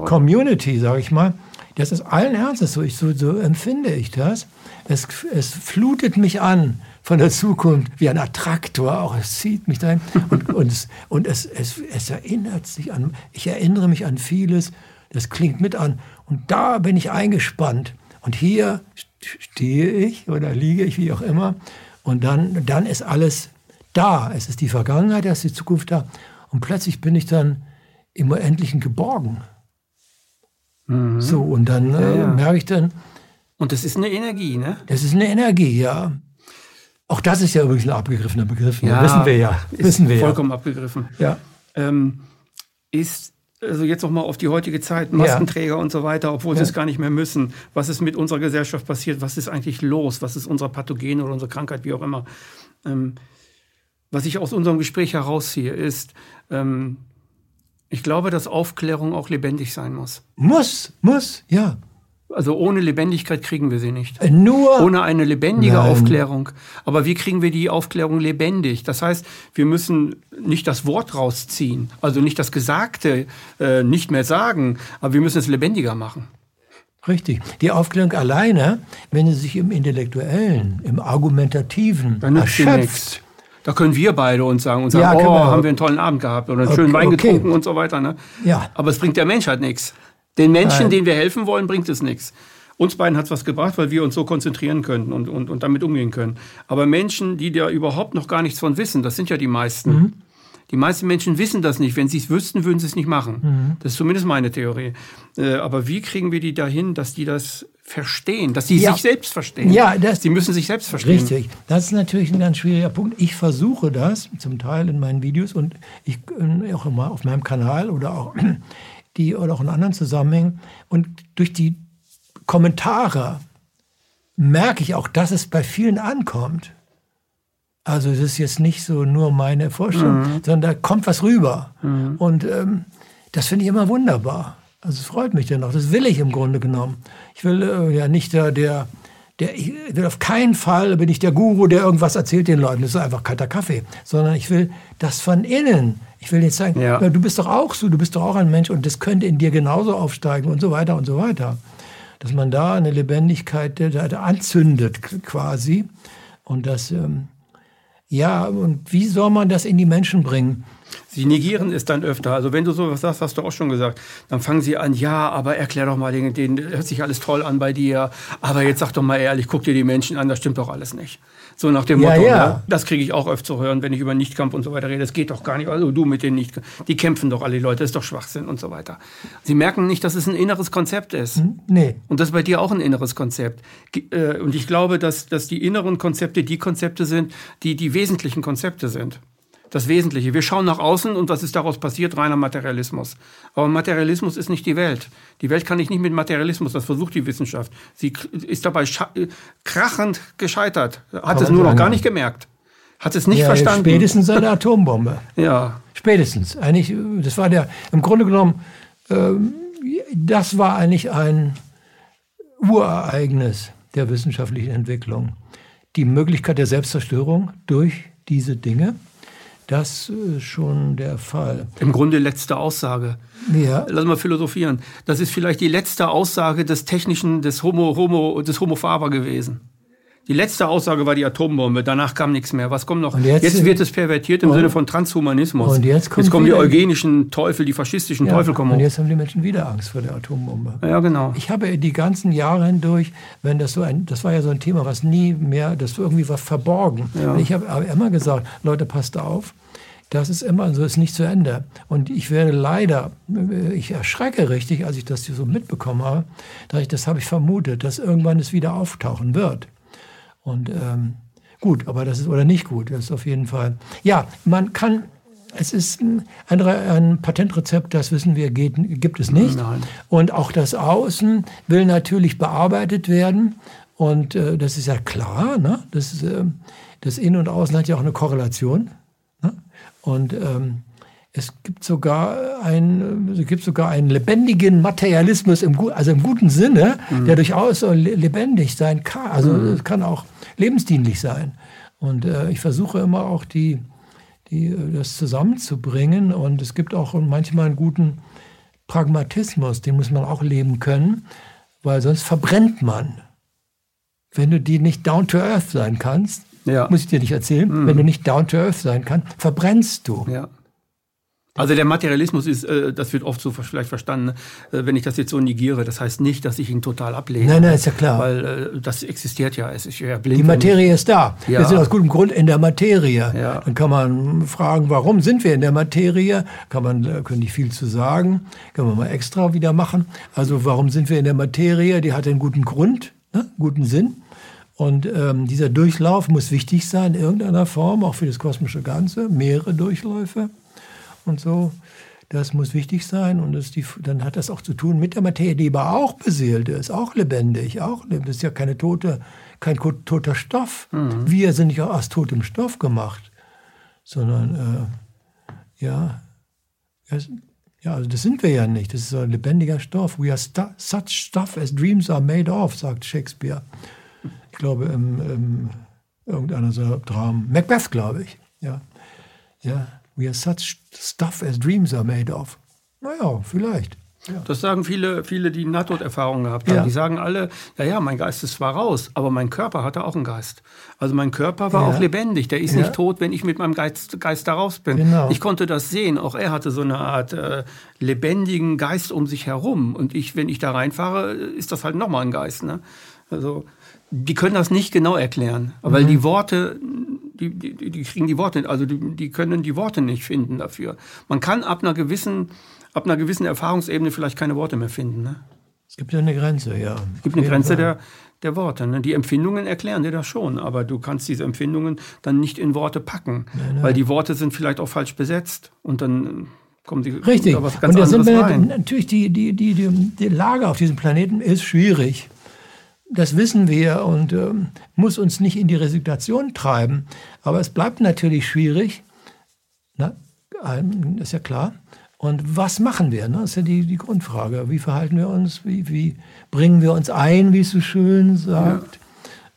Community, sage ich mal. Das ist allen Ernstes so, ich, so, so empfinde ich das. Es, es flutet mich an von der Zukunft wie ein Attraktor auch. Es zieht mich dahin und, und, es, und es, es, es erinnert sich an, ich erinnere mich an vieles, das klingt mit an und da bin ich eingespannt und hier stehe ich oder liege ich, wie auch immer und dann, dann ist alles da. Es ist die Vergangenheit, es ist die Zukunft da und plötzlich bin ich dann im Unendlichen geborgen. Mhm. So, und dann äh, ja, ja. merke ich dann. Und das ist eine Energie, ne? Das ist eine Energie, ja. Auch das ist ja übrigens ein abgegriffener Begriff. Ne? Ja, wissen wir ja. Wissen wir vollkommen ja. abgegriffen. Ja. Ähm, ist also jetzt noch mal auf die heutige Zeit, Maskenträger ja. und so weiter, obwohl ja. sie es gar nicht mehr müssen. Was ist mit unserer Gesellschaft passiert? Was ist eigentlich los? Was ist unser Pathogen oder unsere Krankheit, wie auch immer? Ähm, was ich aus unserem Gespräch herausziehe, ist, ähm, ich glaube, dass Aufklärung auch lebendig sein muss. Muss, muss, ja. Also ohne Lebendigkeit kriegen wir sie nicht. Äh, nur ohne eine lebendige Nein. Aufklärung. Aber wie kriegen wir die Aufklärung lebendig? Das heißt, wir müssen nicht das Wort rausziehen, also nicht das Gesagte äh, nicht mehr sagen, aber wir müssen es lebendiger machen. Richtig. Die Aufklärung alleine, wenn sie sich im Intellektuellen, im Argumentativen erschöpft, Da können wir beide uns sagen und sagen, Ja, oh, wir. haben wir einen tollen Abend gehabt oder einen Okay, schönen Wein okay. getrunken und so weiter. Ne? Ja. Aber es bringt der Menschheit nichts. Den Menschen, Nein. denen wir helfen wollen, bringt es nichts. Uns beiden hat es was gebracht, weil wir uns so konzentrieren könnten und, und, und damit umgehen können. Aber Menschen, die da überhaupt noch gar nichts von wissen, das sind ja die meisten. Mhm. Die meisten Menschen wissen das nicht. Wenn sie es wüssten, würden sie es nicht machen. Mhm. Das ist zumindest meine Theorie. Äh, aber wie kriegen wir die dahin, dass die das verstehen, dass sie Ja. sich selbst verstehen? Ja, das- sie müssen sich selbst verstehen. Richtig. Das ist natürlich ein ganz schwieriger Punkt. Ich versuche das zum Teil in meinen Videos und ich äh, auch immer auf meinem Kanal oder auch die oder auch in anderen Zusammenhängen. Und durch die Kommentare merke ich auch, dass es bei vielen ankommt. Also es ist jetzt nicht so nur meine Vorstellung, sondern da kommt was rüber. Und ähm, das finde ich immer wunderbar. Also es freut mich dann auch. Das will ich im Grunde genommen. Ich will äh, ja nicht der, der, der, ich will auf keinen Fall bin ich der Guru, der irgendwas erzählt den Leuten. Das ist einfach kalter Kaffee. Sondern ich will das von innen. Ich will jetzt sagen, Ja. du bist doch auch so, du bist doch auch ein Mensch und das könnte in dir genauso aufsteigen und so weiter und so weiter. Dass man da eine Lebendigkeit da, anzündet quasi. Und das, ähm, ja, und wie soll man das in die Menschen bringen? Sie negieren es dann öfter. Also wenn du sowas sagst, hast du auch schon gesagt, dann fangen sie an, ja, aber erklär doch mal den, den hört sich alles toll an bei dir, aber jetzt sag doch mal ehrlich, guck dir die Menschen an, das stimmt doch alles nicht. So nach dem Ja, Motto, ja. Ne? das kriege ich auch öfter zu hören, wenn ich über Nichtkampf und so weiter rede. Das geht doch gar nicht. Also du mit den nicht, die kämpfen doch alle Leute, das ist doch Schwachsinn und so weiter. Sie merken nicht, dass es ein inneres Konzept ist. Nee. Und das ist bei dir auch ein inneres Konzept. Äh, Und ich glaube, dass, dass die inneren Konzepte die Konzepte sind, die die wesentlichen Konzepte sind. Das Wesentliche. Wir schauen nach außen und was ist daraus passiert? Reiner Materialismus. Aber Materialismus ist nicht die Welt. Die Welt kann ich nicht mit Materialismus, das versucht die Wissenschaft. Sie ist dabei äh, krachend gescheitert. Hat Aber es nur noch gar nicht gemerkt. Hat es nicht ja, verstanden. Spätestens seit der Atombombe. Ja. Spätestens. Eigentlich, äh, das war der, im Grunde genommen, ähm, das war eigentlich ein Urereignis der wissenschaftlichen Entwicklung. Die Möglichkeit der Selbstzerstörung durch diese Dinge, das ist schon der Fall. Im Grunde letzte Aussage. Ja, Lass mal philosophieren. Das ist vielleicht die letzte Aussage des technischen, des Homo, Homo, des Homo Faber gewesen. Die letzte Aussage war die Atombombe. Danach kam nichts mehr. Was kommt noch? Jetzt, jetzt- wird es pervertiert im Sinne von Transhumanismus. Und jetzt kommt kommen die eugenischen Teufel, die faschistischen ja. Teufel kommen Und jetzt haben die Menschen wieder Angst vor der Atombombe. Ja, genau. Ich habe die ganzen Jahre hindurch, wenn das so ein, das war ja so ein Thema, was nie mehr, das irgendwie war verborgen. Ja. Ich habe immer gesagt, Leute, passt auf, das ist immer so, ist nicht zu Ende. Und ich werde leider, ich erschrecke richtig, als ich das so mitbekommen habe, da ich, das habe ich vermutet, dass irgendwann es wieder auftauchen wird. Und ähm, gut, aber das ist oder nicht gut, das ist auf jeden Fall. Ja, man kann. Es ist ein, ein, Re- ein Patentrezept, das wissen wir, geht, gibt es nicht. Nein. Und auch das Außen will natürlich bearbeitet werden. Und äh, das ist ja klar. Ne? Das, ist, ähm, das Innen und Außen hat ja auch eine Korrelation. Ne? Und ähm, es gibt sogar ein, es gibt sogar einen lebendigen Materialismus im, also im guten Sinne, der durchaus lebendig sein kann. Also es kann auch lebensdienlich sein. Und äh, ich versuche immer auch die, die, äh, das zusammenzubringen. Und es gibt auch manchmal einen guten Pragmatismus, den muss man auch leben können, weil sonst verbrennt man. Wenn du die nicht down to earth sein kannst, Ja. muss ich dir nicht erzählen, wenn du nicht down to earth sein kannst, verbrennst du. Ja. Also der Materialismus ist, äh, das wird oft so vielleicht verstanden, äh, wenn ich das jetzt so negiere. Das heißt nicht, dass ich ihn total ablehne. Nein, nein, ist ja klar. Weil äh, das existiert ja. Es ist ja blind. Die. Materie ist da. Ja. Wir sind aus gutem Grund in der Materie. Ja. Dann kann man fragen, warum sind wir in der Materie? Kann man, können nicht viel zu sagen. Können wir mal extra wieder machen. Also warum sind wir in der Materie? Die hat einen guten Grund, ne? guten Sinn. Und ähm, dieser Durchlauf muss wichtig sein in irgendeiner Form, auch für das kosmische Ganze. Mehrere Durchläufe und so. Das muss wichtig sein und das die, dann hat das auch zu tun mit der Materie, die aber auch beseelt ist, auch lebendig, auch. Das ist ja keine tote, kein toter Stoff. Wir sind nicht aus totem Stoff gemacht, sondern äh, ja, es, ja, also das sind wir ja nicht. Das ist ein lebendiger Stoff. We are stu such stuff as dreams are made of, sagt Shakespeare. Ich glaube, im, im irgendeiner seiner Dramen. Macbeth, glaube ich. Ja. Ja. We are such stuff as dreams are made of. Naja, vielleicht. Das sagen viele, viele, die Nahtoderfahrungen gehabt haben. Ja. Die sagen alle, ja, ja, mein Geist ist zwar raus, aber mein Körper hatte auch einen Geist. Also mein Körper war Ja. auch lebendig. Der ist Ja. nicht tot, wenn ich mit meinem Geist, Geist da raus bin. Genau. Ich konnte das sehen. Auch er hatte so eine Art äh, lebendigen Geist um sich herum. Und ich, wenn ich da reinfahre, ist das halt nochmal ein Geist. Ne? Also die können das nicht genau erklären, weil Mhm. die Worte, die, die, die kriegen die Worte, also die, die können die Worte nicht finden dafür. Man kann ab einer gewissen, ab einer gewissen Erfahrungsebene vielleicht keine Worte mehr finden. Ne? Es gibt ja eine Grenze, ja. Es gibt eine Grenze der, der Worte. Ne? Die Empfindungen erklären dir das schon, aber du kannst diese Empfindungen dann nicht in Worte packen, weil die Worte sind vielleicht auch falsch besetzt und dann kommen sie Richtig. da was ganz Und da sind wir rein. natürlich die, die, die, die, die Lage auf diesem Planeten ist schwierig. Das wissen wir und ähm, muss uns nicht in die Resignation treiben. Aber es bleibt natürlich schwierig. Na, ist ja klar. Und was machen wir? Ne? Das ist ja die, die Grundfrage. Wie verhalten wir uns? Wie, wie bringen wir uns ein, wie es so schön sagt?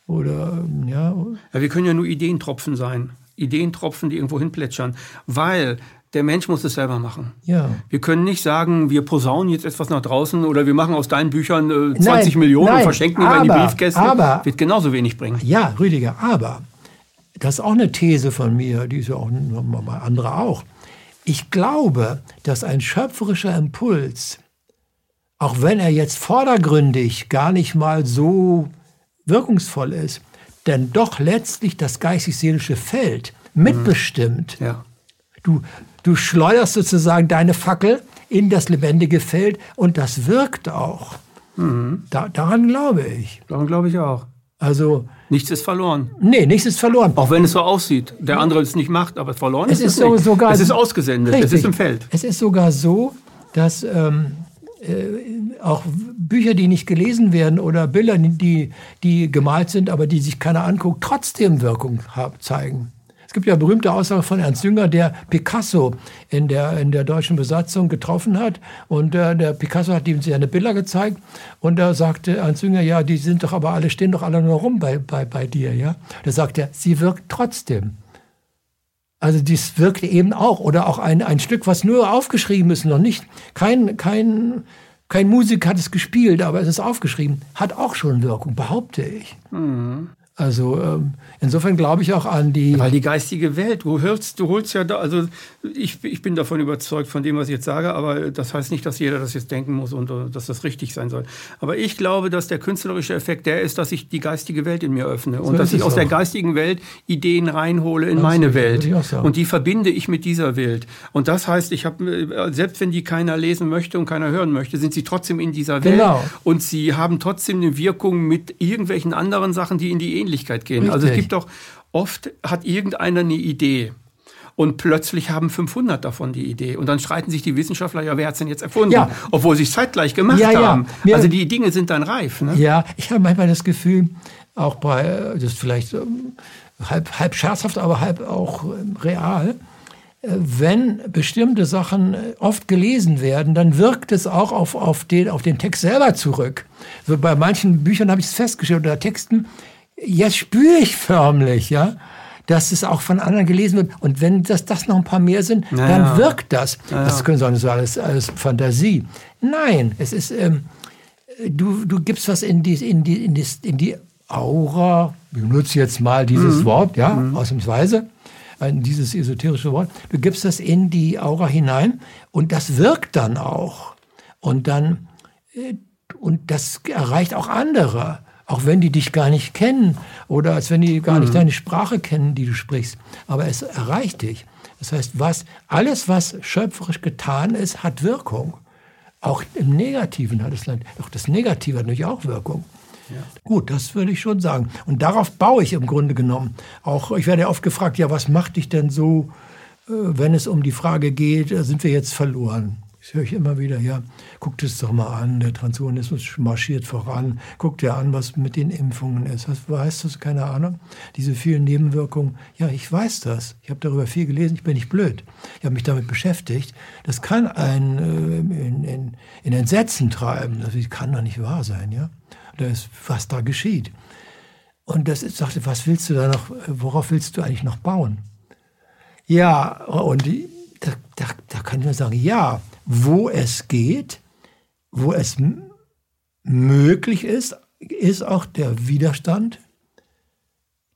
Oder ähm, ja, Ja, wir können ja nur Ideentropfen sein. Ideentropfen, die irgendwo hinplätschern. Weil der Mensch muss es selber machen. ja. Wir können nicht sagen, wir posaunen jetzt etwas nach draußen oder wir machen aus deinen Büchern äh, 20 Nein, Millionen und nein, verschenken die mal in die aber- Briefkäste. aber- Wird genauso wenig bringen. Ja, Rüdiger, aber das ist auch eine These von mir, die ist ja auch mal andere auch. Ich glaube, dass ein schöpferischer Impuls, auch wenn er jetzt vordergründig gar nicht mal so wirkungsvoll ist, denn doch letztlich das geistig-seelische Feld mitbestimmt. Ja. Du, du schleuderst sozusagen deine Fackel in das lebendige Feld und das wirkt auch. Da, daran glaube ich. Daran glaube ich auch. Also, Nichts ist verloren. nee, nichts ist verloren. Auch wenn es so aussieht. Der andere es nicht macht, aber verloren Es ist ist es so, nicht. sogar. es ist ausgesendet. Es Richtig. ist im Feld. Es ist sogar so, dass ähm, äh, auch Bücher, die nicht gelesen werden oder Bilder, die, die gemalt sind, aber die sich keiner anguckt, trotzdem Wirkung haben, zeigen. Gibt ja berühmte Aussage von Ernst Jünger, der Picasso in der, in der deutschen Besatzung getroffen hat. Und äh, der Picasso hat ihm seine Bilder gezeigt. Und da sagte Ernst Jünger, ja, die sind doch aber alle, stehen doch alle nur rum bei, bei, bei dir. Ja? Da sagt er, sie wirkt trotzdem. Also dies wirkt eben auch. Oder auch ein, ein Stück, was nur aufgeschrieben ist, noch nicht. Kein, kein, kein Musik hat es gespielt, aber es ist aufgeschrieben. Hat auch schon Wirkung, behaupte ich. Also ähm, insofern glaube ich auch an die... Weil die geistige Welt, du hörst, du holst ja da, also ich, ich bin davon überzeugt von dem, was ich jetzt sage, aber das heißt nicht, dass jeder das jetzt denken muss und äh, dass das richtig sein soll. Aber ich glaube, dass der künstlerische Effekt der ist, dass ich die geistige Welt in mir öffne und ist dass ich aus der auch. geistigen Welt Ideen reinhole in Das meine Welt und die verbinde ich mit dieser Welt. Und das heißt, ich habe selbst wenn die keiner lesen möchte und keiner hören möchte, sind sie trotzdem in dieser Welt Genau. und sie haben trotzdem eine Wirkung mit irgendwelchen anderen Sachen, die in die Ähnlichkeit gehen. Also es Richtig. gibt doch oft hat irgendeiner eine Idee. Und plötzlich haben 500 davon die Idee. Und dann streiten sich die Wissenschaftler, ja, wer hat's denn jetzt erfunden? Ja. Obwohl sie es zeitgleich gemacht Ja, ja. haben. Mir- Also die Dinge sind dann reif. Ne? Ja, ich habe manchmal das Gefühl, auch bei, das ist vielleicht ähm, halb, halb scherzhaft, aber halb auch ähm, real, äh, wenn bestimmte Sachen äh, oft gelesen werden, dann wirkt es auch auf, auf, den, auf den Text selber zurück. So bei manchen Büchern habe ich es festgestellt oder Texten, jetzt spüre ich förmlich, ja, dass es auch von anderen gelesen wird. Und wenn das, das noch ein paar mehr sind, Ja, dann wirkt das. Das können sagen, das ist alles, alles Fantasie. Nein, es ist, ähm, du, du gibst was in die, in die, in die, in die Aura, ich benutze jetzt mal dieses Mhm. Wort, ja, ausnahmsweise, äh, dieses esoterische Wort, du gibst das in die Aura hinein und das wirkt dann auch. Und dann, äh, und das erreicht auch andere, auch wenn die dich gar nicht kennen oder als wenn die gar nicht Mhm. deine Sprache kennen, die du sprichst. Aber es erreicht dich. Das heißt, was, alles, was schöpferisch getan ist, hat Wirkung. Auch im Negativen hat es, auch das Negative hat natürlich auch Wirkung. Gut, das würde ich schon sagen. Und darauf baue ich im Grunde genommen. Auch ich werde ja oft gefragt, ja, was macht dich denn so, äh, wenn es um die Frage geht, äh, sind wir jetzt verloren? Das höre ich immer wieder, ja, guckt es doch mal an, der Transhumanismus marschiert voran, guckt dir an, was mit den Impfungen ist. Was weißt du, keine Ahnung? Diese vielen Nebenwirkungen. Ja, ich weiß das. Ich habe darüber viel gelesen, ich bin nicht blöd. Ich habe mich damit beschäftigt. Das kann einen äh, in, in, in Entsetzen treiben. Das kann doch nicht wahr sein, ja? Da ist, was da geschieht. Und das ist, sagte, was willst du da noch, worauf willst du eigentlich noch bauen? Ja, und die, da, da, da kann man sagen, ja, wo es geht, wo es möglich ist, ist auch der Widerstand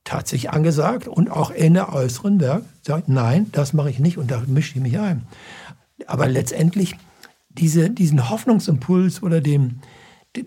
tatsächlich angesagt und auch in der äußeren Werk sagt, nein, das mache ich nicht und da mische ich mich ein. Aber letztendlich diese, diesen Hoffnungsimpuls oder dem,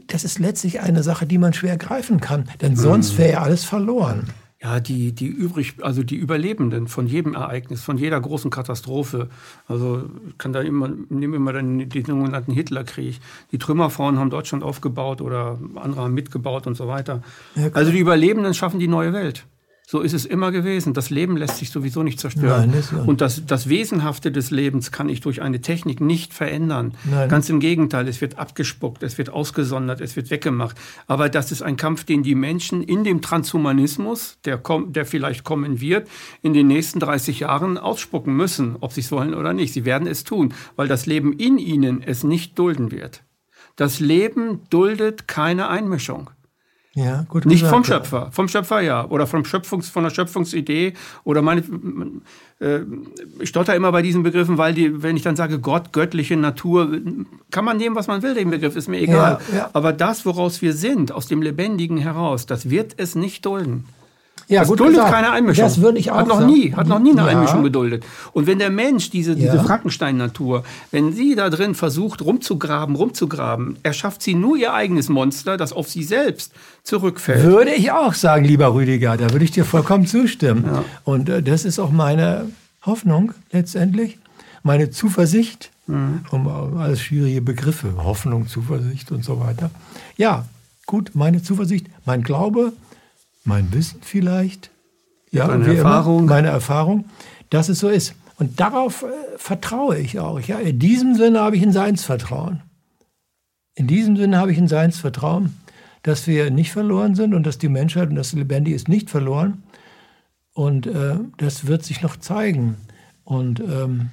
das ist letztlich eine Sache, die man schwer greifen kann, denn sonst mhm. wäre ja alles verloren ja, die, die übrig, also die Überlebenden von jedem Ereignis, von jeder großen Katastrophe. Also kann da immer, nehmen wir mal den, den sogenannten Hitlerkrieg. Die Trümmerfrauen haben Deutschland aufgebaut oder andere haben mitgebaut und so weiter. Ja, also die Überlebenden schaffen die neue Welt. So ist es immer gewesen. Das Leben lässt sich sowieso nicht zerstören. Nein, das und das, das Wesenhafte des Lebens kann ich durch eine Technik nicht verändern. Nein. Ganz im Gegenteil, es wird abgespuckt, es wird ausgesondert, es wird weggemacht. Aber das ist ein Kampf, den die Menschen in dem Transhumanismus, der, der vielleicht kommen wird, in den nächsten 30 Jahren ausspucken müssen, ob sie es wollen oder nicht. Sie werden es tun, weil das Leben in ihnen es nicht dulden wird. Das Leben duldet keine Einmischung. Ja, gut Nicht gesagt, vom Schöpfer, ja. vom Schöpfer ja. Oder vom Schöpfungs, von der Schöpfungsidee. Oder meine, äh, ich stotter immer bei diesen Begriffen, weil die, wenn ich dann sage Gott, göttliche Natur, kann man nehmen, was man will, den Begriff, ist mir egal. Ja, ja. Aber das, woraus wir sind, aus dem Lebendigen heraus, das wird es nicht dulden. Ja, das gut duldet gesagt. keine Einmischung. Das würde ich auch Hat noch sagen. nie, hat noch nie eine ja. Einmischung geduldet. Und wenn der Mensch diese, diese ja. Frankenstein-Natur, wenn sie da drin versucht rumzugraben, rumzugraben, erschafft sie nur ihr eigenes Monster, das auf sie selbst zurückfällt. Würde ich auch sagen, lieber Rüdiger, da würde ich dir vollkommen zustimmen. Ja. Und äh, das ist auch meine Hoffnung letztendlich, meine Zuversicht, mhm. um alles schwierige Begriffe, Hoffnung, Zuversicht und so weiter. Ja, gut, meine Zuversicht, mein Glaube, mein Wissen vielleicht, ja, meine Erfahrung. Immer, meine Erfahrung, dass es so ist. Und darauf äh, vertraue ich auch. Ja, in diesem Sinne habe ich ein Seinsvertrauen. In diesem Sinne habe ich ein Seinsvertrauen, dass wir nicht verloren sind und dass die Menschheit und das Lebendige ist nicht verloren. Und äh, das wird sich noch zeigen. Und ähm,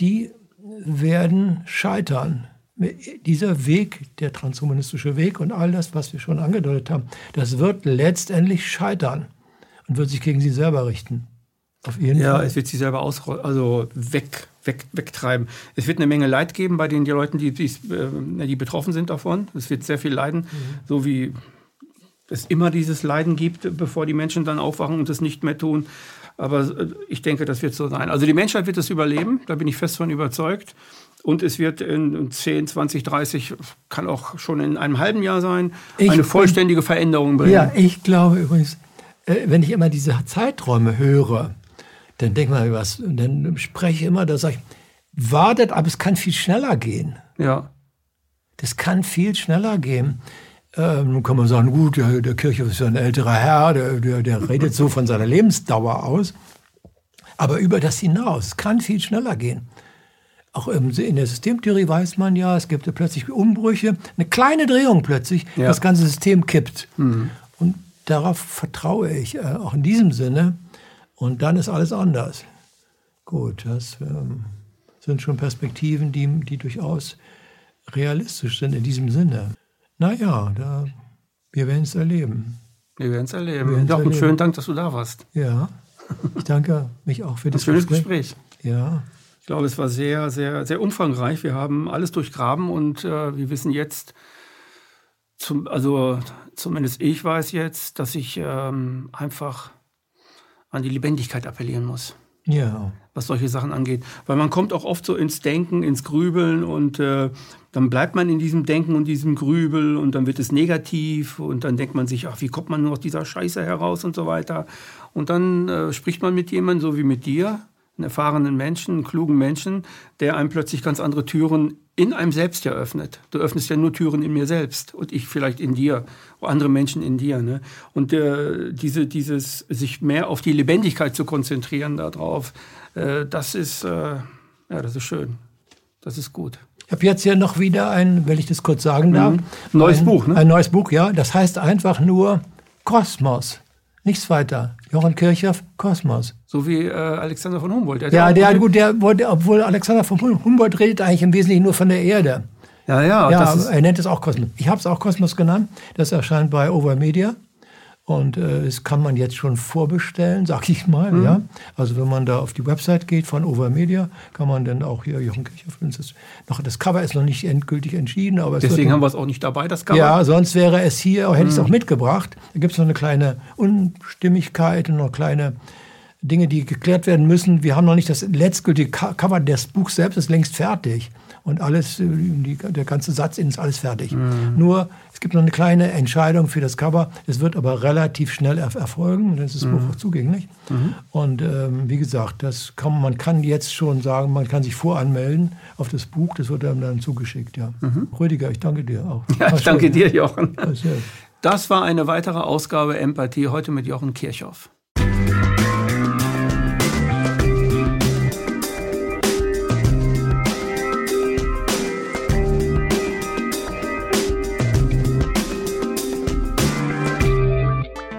die werden scheitern dieser Weg, der transhumanistische Weg und all das, was wir schon angedeutet haben, das wird letztendlich scheitern und wird sich gegen sie selber richten. Auf jeden ja, Fall. es wird sie selber aus, also weg, weg, wegtreiben. Es wird eine Menge Leid geben bei den die Leuten, die, die, äh, die betroffen sind davon. Es wird sehr viel Leiden, mhm. so wie es immer dieses Leiden gibt, bevor die Menschen dann aufwachen und es nicht mehr tun. Aber äh, ich denke, das wird so sein. Also die Menschheit wird es überleben, da bin ich fest von überzeugt. Und es wird in 10, 20, 30, kann auch schon in einem halben Jahr sein, ich eine vollständige Veränderung bringen. Ja, ich glaube übrigens, äh, wenn ich immer diese Zeiträume höre, dann denke ich mal was, dann spreche ich immer, da sage ich, wartet, aber es kann viel schneller gehen. Ja. Das kann viel schneller gehen. Ähm, nun kann man sagen, gut, der, der Kirche ist ja ein älterer Herr, der, der, der redet so von seiner Lebensdauer aus. Aber über das hinaus, kann viel schneller gehen. Auch in der Systemtheorie weiß man ja, es gibt plötzlich Umbrüche, eine kleine Drehung plötzlich, ja. das ganze System kippt. Mhm. Und darauf vertraue ich, äh, auch in diesem Sinne. Und dann ist alles anders. Gut, das ähm, sind schon Perspektiven, die, die durchaus realistisch sind in diesem Sinne. Naja, da, wir werden es erleben. Wir werden es erleben. Ja, und schönen Dank, dass du da warst. Ja, ich danke mich auch für das schönes Gespräch. Ja. Ich glaube, es war sehr, sehr, sehr umfangreich. Wir haben alles durchgraben und äh, wir wissen jetzt, zum, also zumindest ich weiß jetzt, dass ich ähm, einfach an die Lebendigkeit appellieren muss. Ja. Was solche Sachen angeht. Weil man kommt auch oft so ins Denken, ins Grübeln und äh, dann bleibt man in diesem Denken und diesem Grübel und dann wird es negativ und dann denkt man sich, ach, wie kommt man nur aus dieser Scheiße heraus und so weiter. Und dann äh, spricht man mit jemandem, so wie mit dir, einen erfahrenen Menschen, einen klugen Menschen, der einem plötzlich ganz andere Türen in einem selbst eröffnet. Du öffnest ja nur Türen in mir selbst und ich vielleicht in dir, andere Menschen in dir. Ne? Und äh, diese, dieses sich mehr auf die Lebendigkeit zu konzentrieren darauf, äh, das ist äh, ja, das ist schön, das ist gut. Ich habe jetzt ja noch wieder ein, wenn ich das kurz sagen darf, mhm. neues ein, Buch. Ne? Ein neues Buch, ja. Das heißt einfach nur Kosmos. Nichts weiter. Johann Kirchhoff, Kosmos. So wie äh, Alexander von Humboldt. Der ja, der, gut, der, obwohl Alexander von Humboldt redet eigentlich im Wesentlichen nur von der Erde. Ja, ja. ja er nennt es auch Kosmos. Ich habe es auch Kosmos genannt. Das erscheint bei Overmedia. Und äh, das kann man jetzt schon vorbestellen, sag ich mal. Mhm. Ja? Also wenn man da auf die Website geht von Overmedia, kann man dann auch hier, Jochen Kirchhoff, das, noch, das Cover ist noch nicht endgültig entschieden. Aber Deswegen haben wir es auch nicht dabei, das Cover. Ja, sonst wäre es hier, hätte ich es auch mhm. mitgebracht. Da gibt es noch eine kleine Unstimmigkeit und noch kleine Dinge, die geklärt werden müssen. Wir haben noch nicht das letztgültige Cover des Buchs selbst, ist längst fertig und alles, äh, die, der ganze Satz ist alles fertig. Mhm. Nur, es gibt noch eine kleine Entscheidung für das Cover. Es wird aber relativ schnell erfolgen, dann ist das mhm. Buch auch zugänglich. Mhm. Und ähm, wie gesagt, das kann, man kann jetzt schon sagen, man kann sich voranmelden auf das Buch, das wird einem dann zugeschickt. Ja. Mhm. Rüdiger, ich danke dir auch. Ja, ich danke dir, Jochen. Das war eine weitere Ausgabe Empathie, heute mit Jochen Kirchhoff.